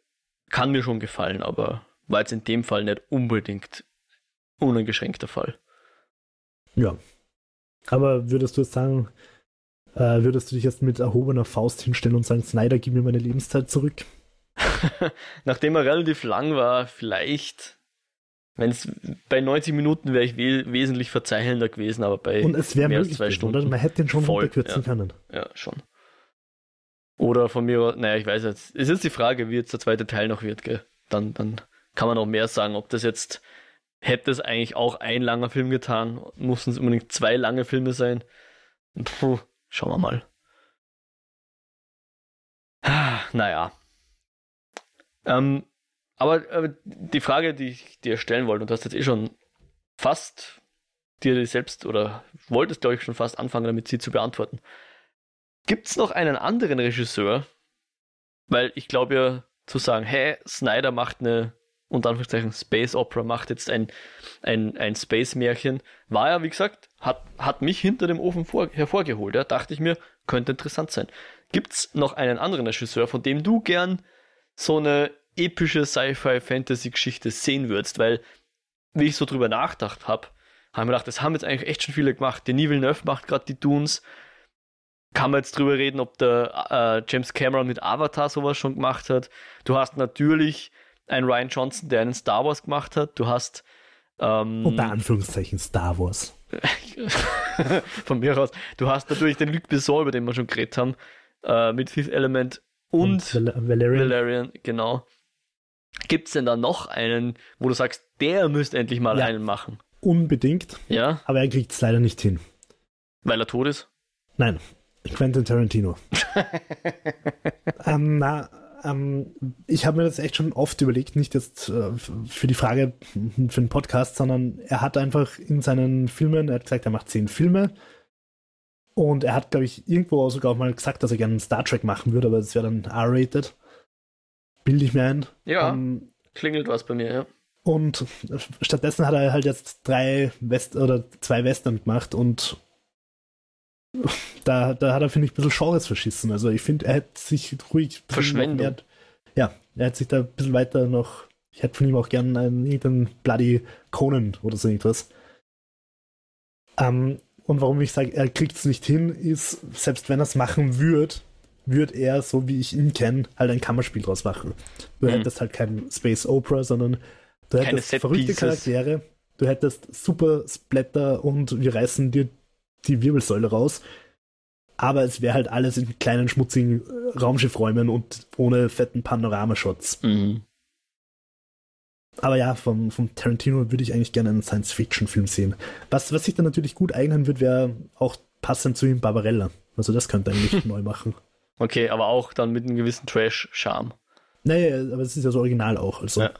kann mir schon gefallen, aber war jetzt in dem Fall nicht unbedingt uneingeschränkter Fall. Ja. Aber würdest du jetzt sagen, äh, würdest du dich jetzt mit erhobener Faust hinstellen und sagen, Snyder, gib mir meine Lebenszeit zurück? <laughs> Nachdem er relativ lang war, vielleicht. Wenn es bei 90 Minuten wäre ich we wesentlich verzeihender gewesen, aber bei und es mehr als zwei Stunden. Oder? Man hätte den schon voll, runterkürzen ja. können. Ja, schon. Oder von mir, naja, ich weiß jetzt. Es ist die Frage, wie jetzt der zweite Teil noch wird, gell? Dann, dann kann man auch mehr sagen, ob das jetzt hätte es eigentlich auch ein langer Film getan, mussten es unbedingt zwei lange Filme sein. Puh, Schauen wir mal. Ah, naja. Ähm, aber, aber die Frage, die ich dir stellen wollte, und du hast jetzt eh schon fast dir selbst oder wolltest, glaube ich, schon fast anfangen, damit sie zu beantworten. Gibt es noch einen anderen Regisseur? Weil ich glaube ja, zu sagen, hey, Snyder macht eine unter Anführungszeichen Space Opera macht jetzt ein, ein, ein Space-Märchen, war ja, wie gesagt, hat, hat mich hinter dem Ofen vor, hervorgeholt. Ja. Dachte ich mir, könnte interessant sein. Gibt's noch einen anderen Regisseur, von dem du gern so eine epische Sci-Fi-Fantasy-Geschichte sehen würdest? Weil, wie ich so drüber nachgedacht habe, habe ich mir gedacht, das haben jetzt eigentlich echt schon viele gemacht. Denis Villeneuve macht gerade die Dunes. Kann man jetzt drüber reden, ob der äh, James Cameron mit Avatar sowas schon gemacht hat. Du hast natürlich ein Ryan Johnson, der einen Star Wars gemacht hat. Du hast. Ähm, Unter Anführungszeichen Star Wars. <laughs> von mir aus. Du hast natürlich den Luc Besson, über den wir schon geredet haben, äh, mit Fifth Element und, und Val Valerian. Valerian, genau. Gibt es denn da noch einen, wo du sagst, der müsste endlich mal Ja. einen machen. Unbedingt, Ja, aber er kriegt es leider nicht hin. weil er tot ist. Nein, Quentin Tarantino. <laughs> ähm, na, ähm, ich habe mir das echt schon oft überlegt, nicht jetzt äh, für die Frage für den Podcast, sondern er hat einfach in seinen Filmen, er hat gesagt, er macht zehn Filme und er hat, glaube ich, irgendwo sogar auch mal gesagt, dass er gerne einen Star Trek machen würde, aber das wäre dann R-rated. Bilde ich mir ein. Ja, Ähm, klingelt was bei mir, ja. und stattdessen hat er halt jetzt drei West oder zwei Western gemacht und da, da hat er, finde ich, ein bisschen Genres verschissen. Also ich finde, er hätte sich ruhig Verschwendung. mehr- ja, er hätte sich da ein bisschen weiter noch. Ich hätte von ihm auch gern einen irgendeinen Bloody Conan oder so irgendwas. Ähm, und warum ich sage, er kriegt es nicht hin, ist, selbst wenn er es machen würde, würde er, so wie ich ihn kenne, halt ein Kammerspiel draus machen. Du Mhm. hättest halt kein Space Opera, sondern du hättest verrückte. Charaktere, du hättest super Splatter und wir reißen dir die Wirbelsäule raus. Aber es wäre halt alles in kleinen, schmutzigen äh, Raumschiffräumen und ohne fetten Panoramashots. Mhm. Aber ja, vom, vom Tarantino würde ich eigentlich gerne einen Science-Fiction-Film sehen. Was, was sich dann natürlich gut eignen wird, wäre auch passend zu ihm Barbarella. Also das könnte er eigentlich <laughs> neu machen. Okay, aber auch dann mit einem gewissen Trash-Charme. Naja, aber es ist ja so original auch. Also, Ja.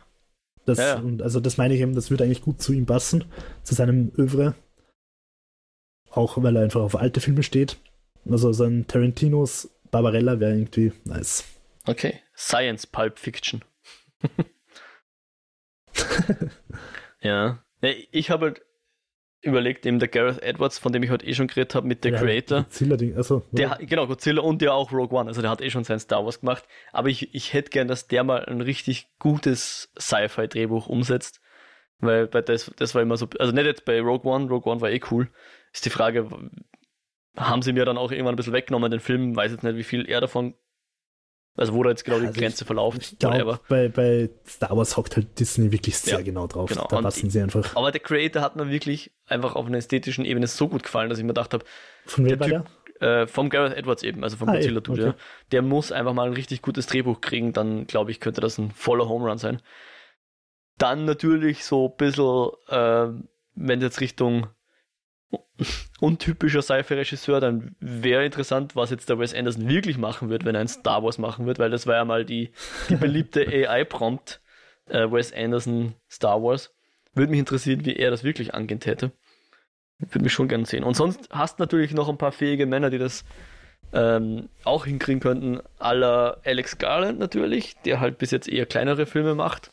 das, Ja. Und also das meine ich eben, das würde eigentlich gut zu ihm passen, zu seinem Övre. Auch weil er einfach auf alte Filme steht. Also sein Tarantinos Barbarella wäre irgendwie nice. Okay, Science Pulp Fiction. <laughs> <laughs> ja. Ich habe halt überlegt, eben der Gareth Edwards, von dem ich heute eh schon geredet habe, mit der Ja, Creator. Godzilla-Ding, also, Der, ja. genau, Godzilla und der auch Rogue One, also der hat eh schon sein Star Wars gemacht. Aber ich, ich hätte gern, dass der mal ein richtig gutes Sci-Fi-Drehbuch umsetzt. Weil bei das, das war immer so, also nicht jetzt bei Rogue One, Rogue One war eh cool. Ist die Frage, haben sie mir dann auch irgendwann ein bisschen weggenommen, den Film, weiß jetzt nicht, wie viel er davon, also wo da jetzt genau die Also Grenze verlauft, Ich glaube, bei, bei Star Wars hockt halt Disney wirklich sehr Ja, genau drauf. genau. Da passen sie einfach. Aber der Creator hat mir wirklich einfach auf einer ästhetischen Ebene so gut gefallen, dass ich mir gedacht habe, Von wem der war der? äh, vom Gareth Edwards eben, also vom Ah, Godzilla Dude, okay. ja. Der muss einfach mal ein richtig gutes Drehbuch kriegen, dann glaube ich, könnte das ein voller Home Run sein. Dann natürlich so ein bisschen, äh, wenn jetzt Richtung untypischer Sci-Fi-Regisseur, dann wäre interessant, was jetzt der Wes Anderson wirklich machen wird, wenn er ein Star Wars machen wird, weil das war ja mal die, die <laughs> beliebte AI-Prompt, äh, Wes Anderson Star Wars. Würde mich interessieren, wie er das wirklich angehen täte. Würde mich schon gerne sehen. Und sonst hast du natürlich noch ein paar fähige Männer, die das ähm, auch hinkriegen könnten. Aller Alex Garland natürlich, der halt bis jetzt eher kleinere Filme macht.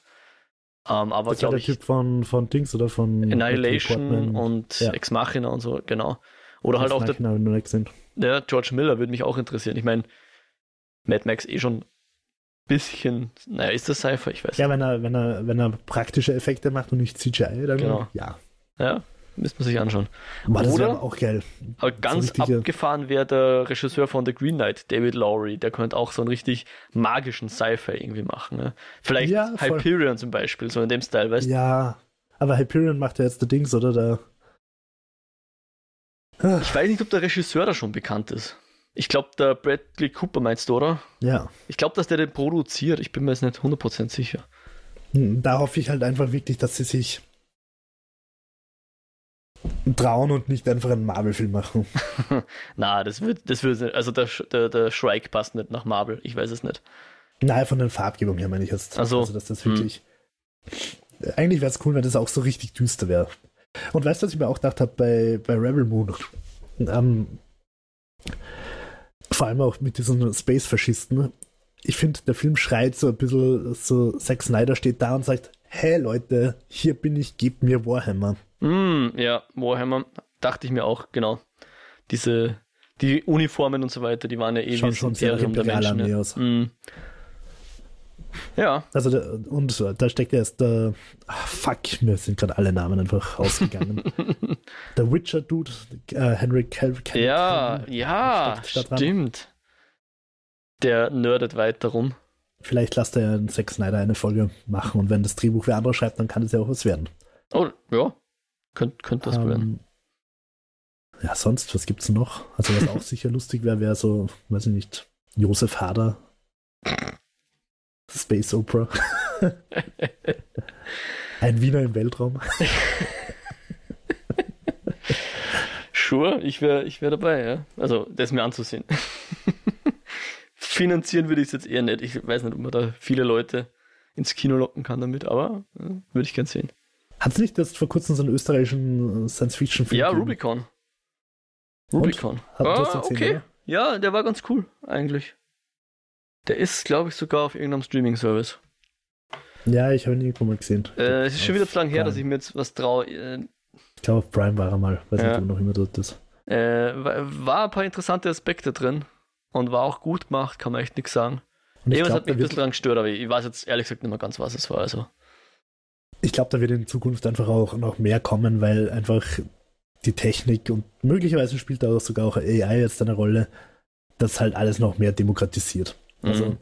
Ähm, aber Das war der ich, Typ von, von Dings oder von Annihilation und Ja. Ex Machina und so, genau. Oder halt auch der, Machina, wenn du nicht gesehen. der George Miller würde mich auch interessieren. Ich meine, Mad Max eh schon ein bisschen, naja, ist das Sci-Fi? Ich weiß Ja, wenn er, wenn er, wenn er praktische Effekte macht und nicht CGI, dann Genau. ja. Ja, müsste man sich anschauen. Das Oder- auch geil. Aber ganz richtige- abgefahren wäre der Regisseur von The Green Knight, David Lowry. Der könnte auch so einen richtig magischen Sci-Fi irgendwie machen. Ne? Vielleicht Ja. Hyperion zum Beispiel, so in dem Style, weißt du? Ja, aber Hyperion macht ja jetzt der Dings, oder? Der, Ich weiß nicht, ob der Regisseur da schon bekannt ist. Ich glaube, der Bradley Cooper meinst du, oder? ja, Ich glaube, dass der den produziert. Ich bin mir jetzt nicht 100% sicher. Hm, da hoffe ich halt einfach wirklich, dass sie sich trauen und nicht einfach einen Marvel-Film machen. <laughs> Na, das wird, das wird, nicht- also der, der, der Shrike passt nicht nach Marvel. Ich weiß es nicht. Nein, von den Farbgebungen her meine ich jetzt. Ach so. Also, dass das Hm. wirklich. Eigentlich wäre es cool, wenn das auch so richtig düster wäre. Und weißt du, was ich mir auch gedacht habe bei, bei Rebel Moon? Ähm, vor allem auch mit diesen Space-Faschisten. Ich finde, der Film schreit so ein bisschen, so Zack Snyder steht da und sagt, hey Leute, hier bin ich, gebt mir Warhammer. Mm, ja, Warhammer, dachte ich mir auch, genau. Diese, die Uniformen und so weiter, die waren ja eh Schauen wie schon sehr der Menschen. Ja. aus. Mm. ja, Also, und da steckt erst der, ah, fuck, mir sind gerade alle Namen einfach ausgegangen. <laughs> der Witcher-Dude, äh, Henry Cavill. Cavill- ja, Cavill, ja, dran. stimmt. Der nerdet weiter rum. Vielleicht lasst er ja Zack Snyder eine Folge machen und wenn das Drehbuch wer anderer schreibt, dann kann es ja auch was werden. Oh, ja, könnte könnt das werden. Ähm, ja, sonst, was gibt's noch? Also, was auch sicher lustig wäre, wäre so, weiß ich nicht, Josef Hader. Space Opera. <laughs> Ein Wiener im Weltraum. sure, ich wäre ich wär dabei, ja. Also, das mir anzusehen. <laughs> Finanzieren würde ich es jetzt eher nicht. Ich weiß nicht, ob man da viele Leute ins Kino locken kann damit, aber ja, würde ich gern sehen. Hat es nicht erst vor kurzem so einen österreichischen Science-Fiction-Film Ja, Rubicon. Rubicon. Hat ah, das okay. oder? Ja, der war ganz cool, eigentlich. Der ist, glaube ich, sogar auf irgendeinem Streaming-Service. Ja, ich habe ihn irgendwo mal gesehen. Äh, es ist schon wieder zu lange her, dass ich mir jetzt was traue. Äh, Ich glaube, auf Prime war er mal. Weiß Ja. nicht, ob noch immer dort ist. äh, war, ein paar interessante Aspekte drin und war auch gut gemacht, kann man echt nichts sagen. Irgendwas hat mich ein bisschen dran gestört, aber ich weiß jetzt ehrlich gesagt nicht mehr ganz, was es war. Also. Ich glaub, da wird in Zukunft einfach auch noch mehr kommen, weil einfach die Technik und möglicherweise spielt da auch sogar auch AI jetzt eine Rolle, das halt alles noch mehr demokratisiert. Also, Mhm.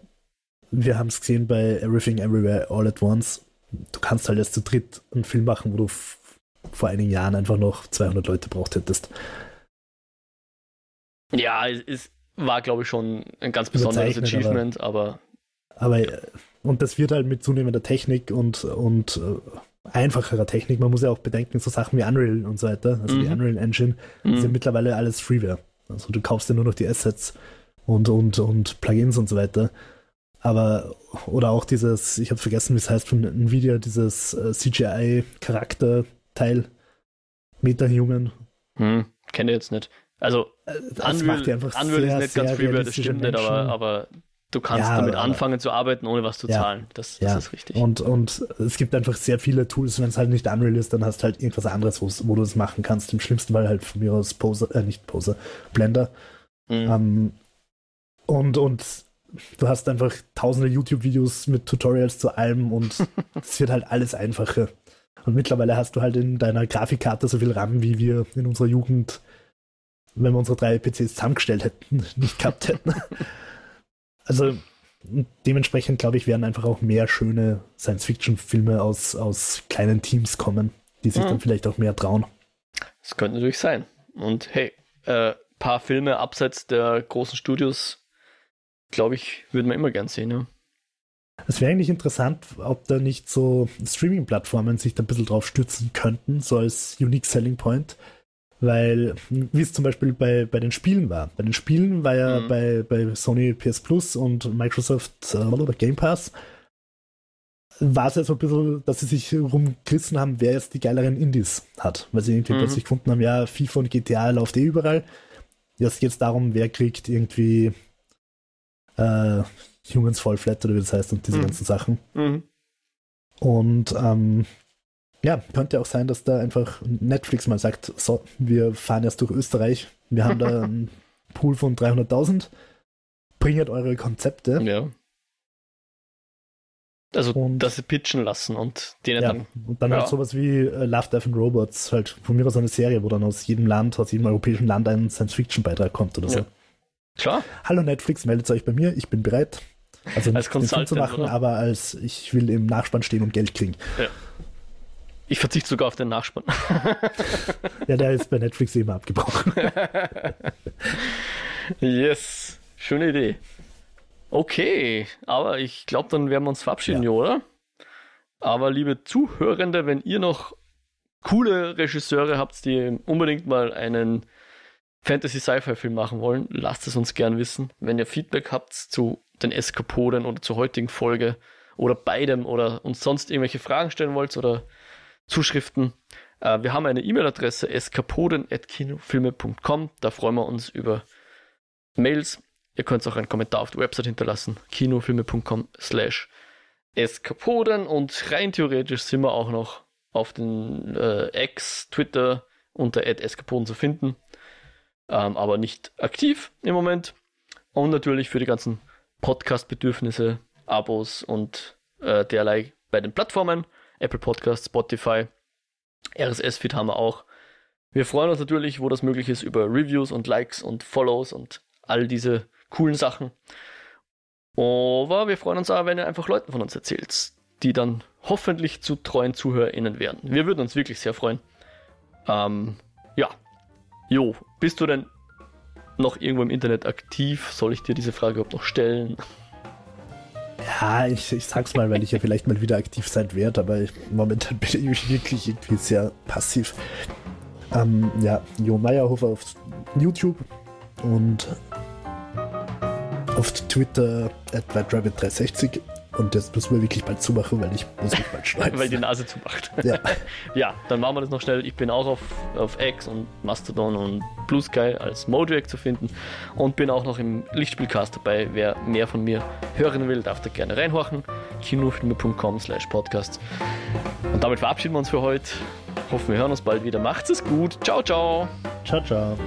wir haben es gesehen bei Everything Everywhere All at Once. Du kannst halt erst zu dritt einen Film machen, wo du vor einigen Jahren einfach noch 200 Leute braucht hättest. Ja, es, es war, glaube ich, schon ein ganz besonderes Achievement, aber, Aber, äh, und das wird halt mit zunehmender Technik und, und äh, einfacherer Technik. Man muss ja auch bedenken, so Sachen wie Unreal und so weiter, also die Mhm. Unreal Engine, ist ja mh, mittlerweile alles Freeware. Also du kaufst ja nur noch die Assets und, und, und Plugins und so weiter. Aber, oder auch dieses, ich habe vergessen, wie es heißt von Nvidia, dieses äh, CGI-Charakterteil, Meta-Human. hm, kenne jetzt nicht. Also, Äh, Das Unreal, macht ja einfach Unreal sehr, ist nicht sehr ganz Freeware, das stimmt nicht, aber, Menschen. aber du kannst Ja, damit aber- anfangen zu arbeiten, ohne was zu Ja. zahlen. Das, Ja. das ist richtig. Und, und es gibt einfach sehr viele Tools, wenn es halt nicht Unreal ist, dann hast du halt irgendwas anderes, wo du es machen kannst. Im schlimmsten Fall halt von mir aus Poser, äh, nicht Poser, Blender. Mhm. Ähm, und, und du hast einfach tausende YouTube-Videos mit Tutorials zu allem und <laughs> es wird halt alles einfacher. Und mittlerweile hast du halt in deiner Grafikkarte so viel RAM, wie wir in unserer Jugend, wenn wir unsere drei PCs zusammengestellt hätten, <laughs> nicht gehabt hätten. <laughs> Also dementsprechend, glaube ich, werden einfach auch mehr schöne Science-Fiction-Filme aus, aus kleinen Teams kommen, die sich Mhm. dann vielleicht auch mehr trauen. Das könnte natürlich sein. Und hey, äh, paar Filme abseits der großen Studios, glaube ich, würden wir immer gern sehen. Ja. Es wäre eigentlich interessant, ob da nicht so Streaming-Plattformen sich da ein bisschen drauf stürzen könnten, so als Unique Selling Point. Weil, wie es zum Beispiel bei, bei den Spielen war. Bei den Spielen war ja Mhm. bei, bei Sony PS Plus und Microsoft äh, Game Pass, war es ja so ein bisschen, dass sie sich rumgerissen haben, wer jetzt die geileren Indies hat. Weil sie irgendwie Mhm. plötzlich gefunden haben, ja, FIFA und GTA läuft eh überall. Jetzt geht es darum, wer kriegt irgendwie äh, Humans Fall Flat oder wie das heißt und diese Mhm. ganzen Sachen. Mhm. Und ähm, ja, könnte auch sein, dass da einfach Netflix mal sagt, so, wir fahren erst durch Österreich, wir haben da <laughs> einen Pool von 300.000, bringt eure Konzepte. Ja. Also, Und- dass sie pitchen lassen und denen Ja, dann. und dann Ja. halt sowas wie äh, Love, Death and Robots, halt von mir aus eine Serie, wo dann aus jedem Land, aus jedem europäischen Land ein Science-Fiction-Beitrag kommt oder so. Ja. Klar. Hallo Netflix, meldet euch bei mir, ich bin bereit. Also Als nicht den Film zu Consultant, machen, oder? aber als ich will im Nachspann stehen und Geld kriegen. Ich verzichte sogar auf den Nachspann. <laughs> Ja, der ist bei Netflix immer abgebrochen. <laughs> yes. Schöne Idee. Okay, aber ich glaube, dann werden wir uns verabschieden, Ja. Oder? Aber liebe Zuhörende, wenn ihr noch coole Regisseure habt, die unbedingt mal einen Fantasy-Sci-Fi-Film machen wollen, lasst es uns gern wissen. Wenn ihr Feedback habt zu den Eskapoden oder zur heutigen Folge oder beidem oder uns sonst irgendwelche Fragen stellen wollt oder Zuschriften, äh, wir haben eine E-Mail-Adresse eskapoden.kinofilme.com. Da freuen wir uns über Mails. Ihr könnt auch einen Kommentar auf der Website hinterlassen, kinofilme.com slash eskapoden und rein theoretisch sind wir auch noch auf den äh, X, Twitter unter eskapoden zu finden, ähm, aber nicht aktiv im Moment. Und natürlich für die ganzen Podcast-Bedürfnisse, Abos und äh, derlei bei den Plattformen, Apple Podcasts, Spotify, RSS-Feed haben wir auch. Wir freuen uns natürlich, wo das möglich ist, über Reviews und Likes und Follows und all diese coolen Sachen. Aber wir freuen uns auch, wenn ihr einfach Leuten von uns erzählt, die dann hoffentlich zu treuen ZuhörerInnen werden. Wir würden uns wirklich sehr freuen. Ähm, ja. Jo, bist du denn noch irgendwo im Internet aktiv? Soll ich dir diese Frage überhaupt noch stellen? Ja, ich, ich sag's mal, weil ich ja vielleicht mal wieder aktiv sein werde, aber ich, momentan bin ich wirklich irgendwie sehr passiv. Ähm, ja, Jo Meyerhofer auf YouTube und auf Twitter at whiterabbit360 und das müssen wir wirklich bald zumachen, weil ich muss mich bald schneiden. <laughs> weil die Nase zumacht. Ja. <laughs> ja, dann machen wir das noch schnell. Ich bin auch auf, auf X und Mastodon und Blue Sky als Mojack zu finden und bin auch noch im Lichtspielcast dabei. Wer mehr von mir hören will, darf da gerne reinhorchen. kinofilme.com slash podcast. Und damit verabschieden wir uns für heute. Hoffen, wir hören uns bald wieder. Macht's es gut. Ciao, ciao. Ciao, ciao.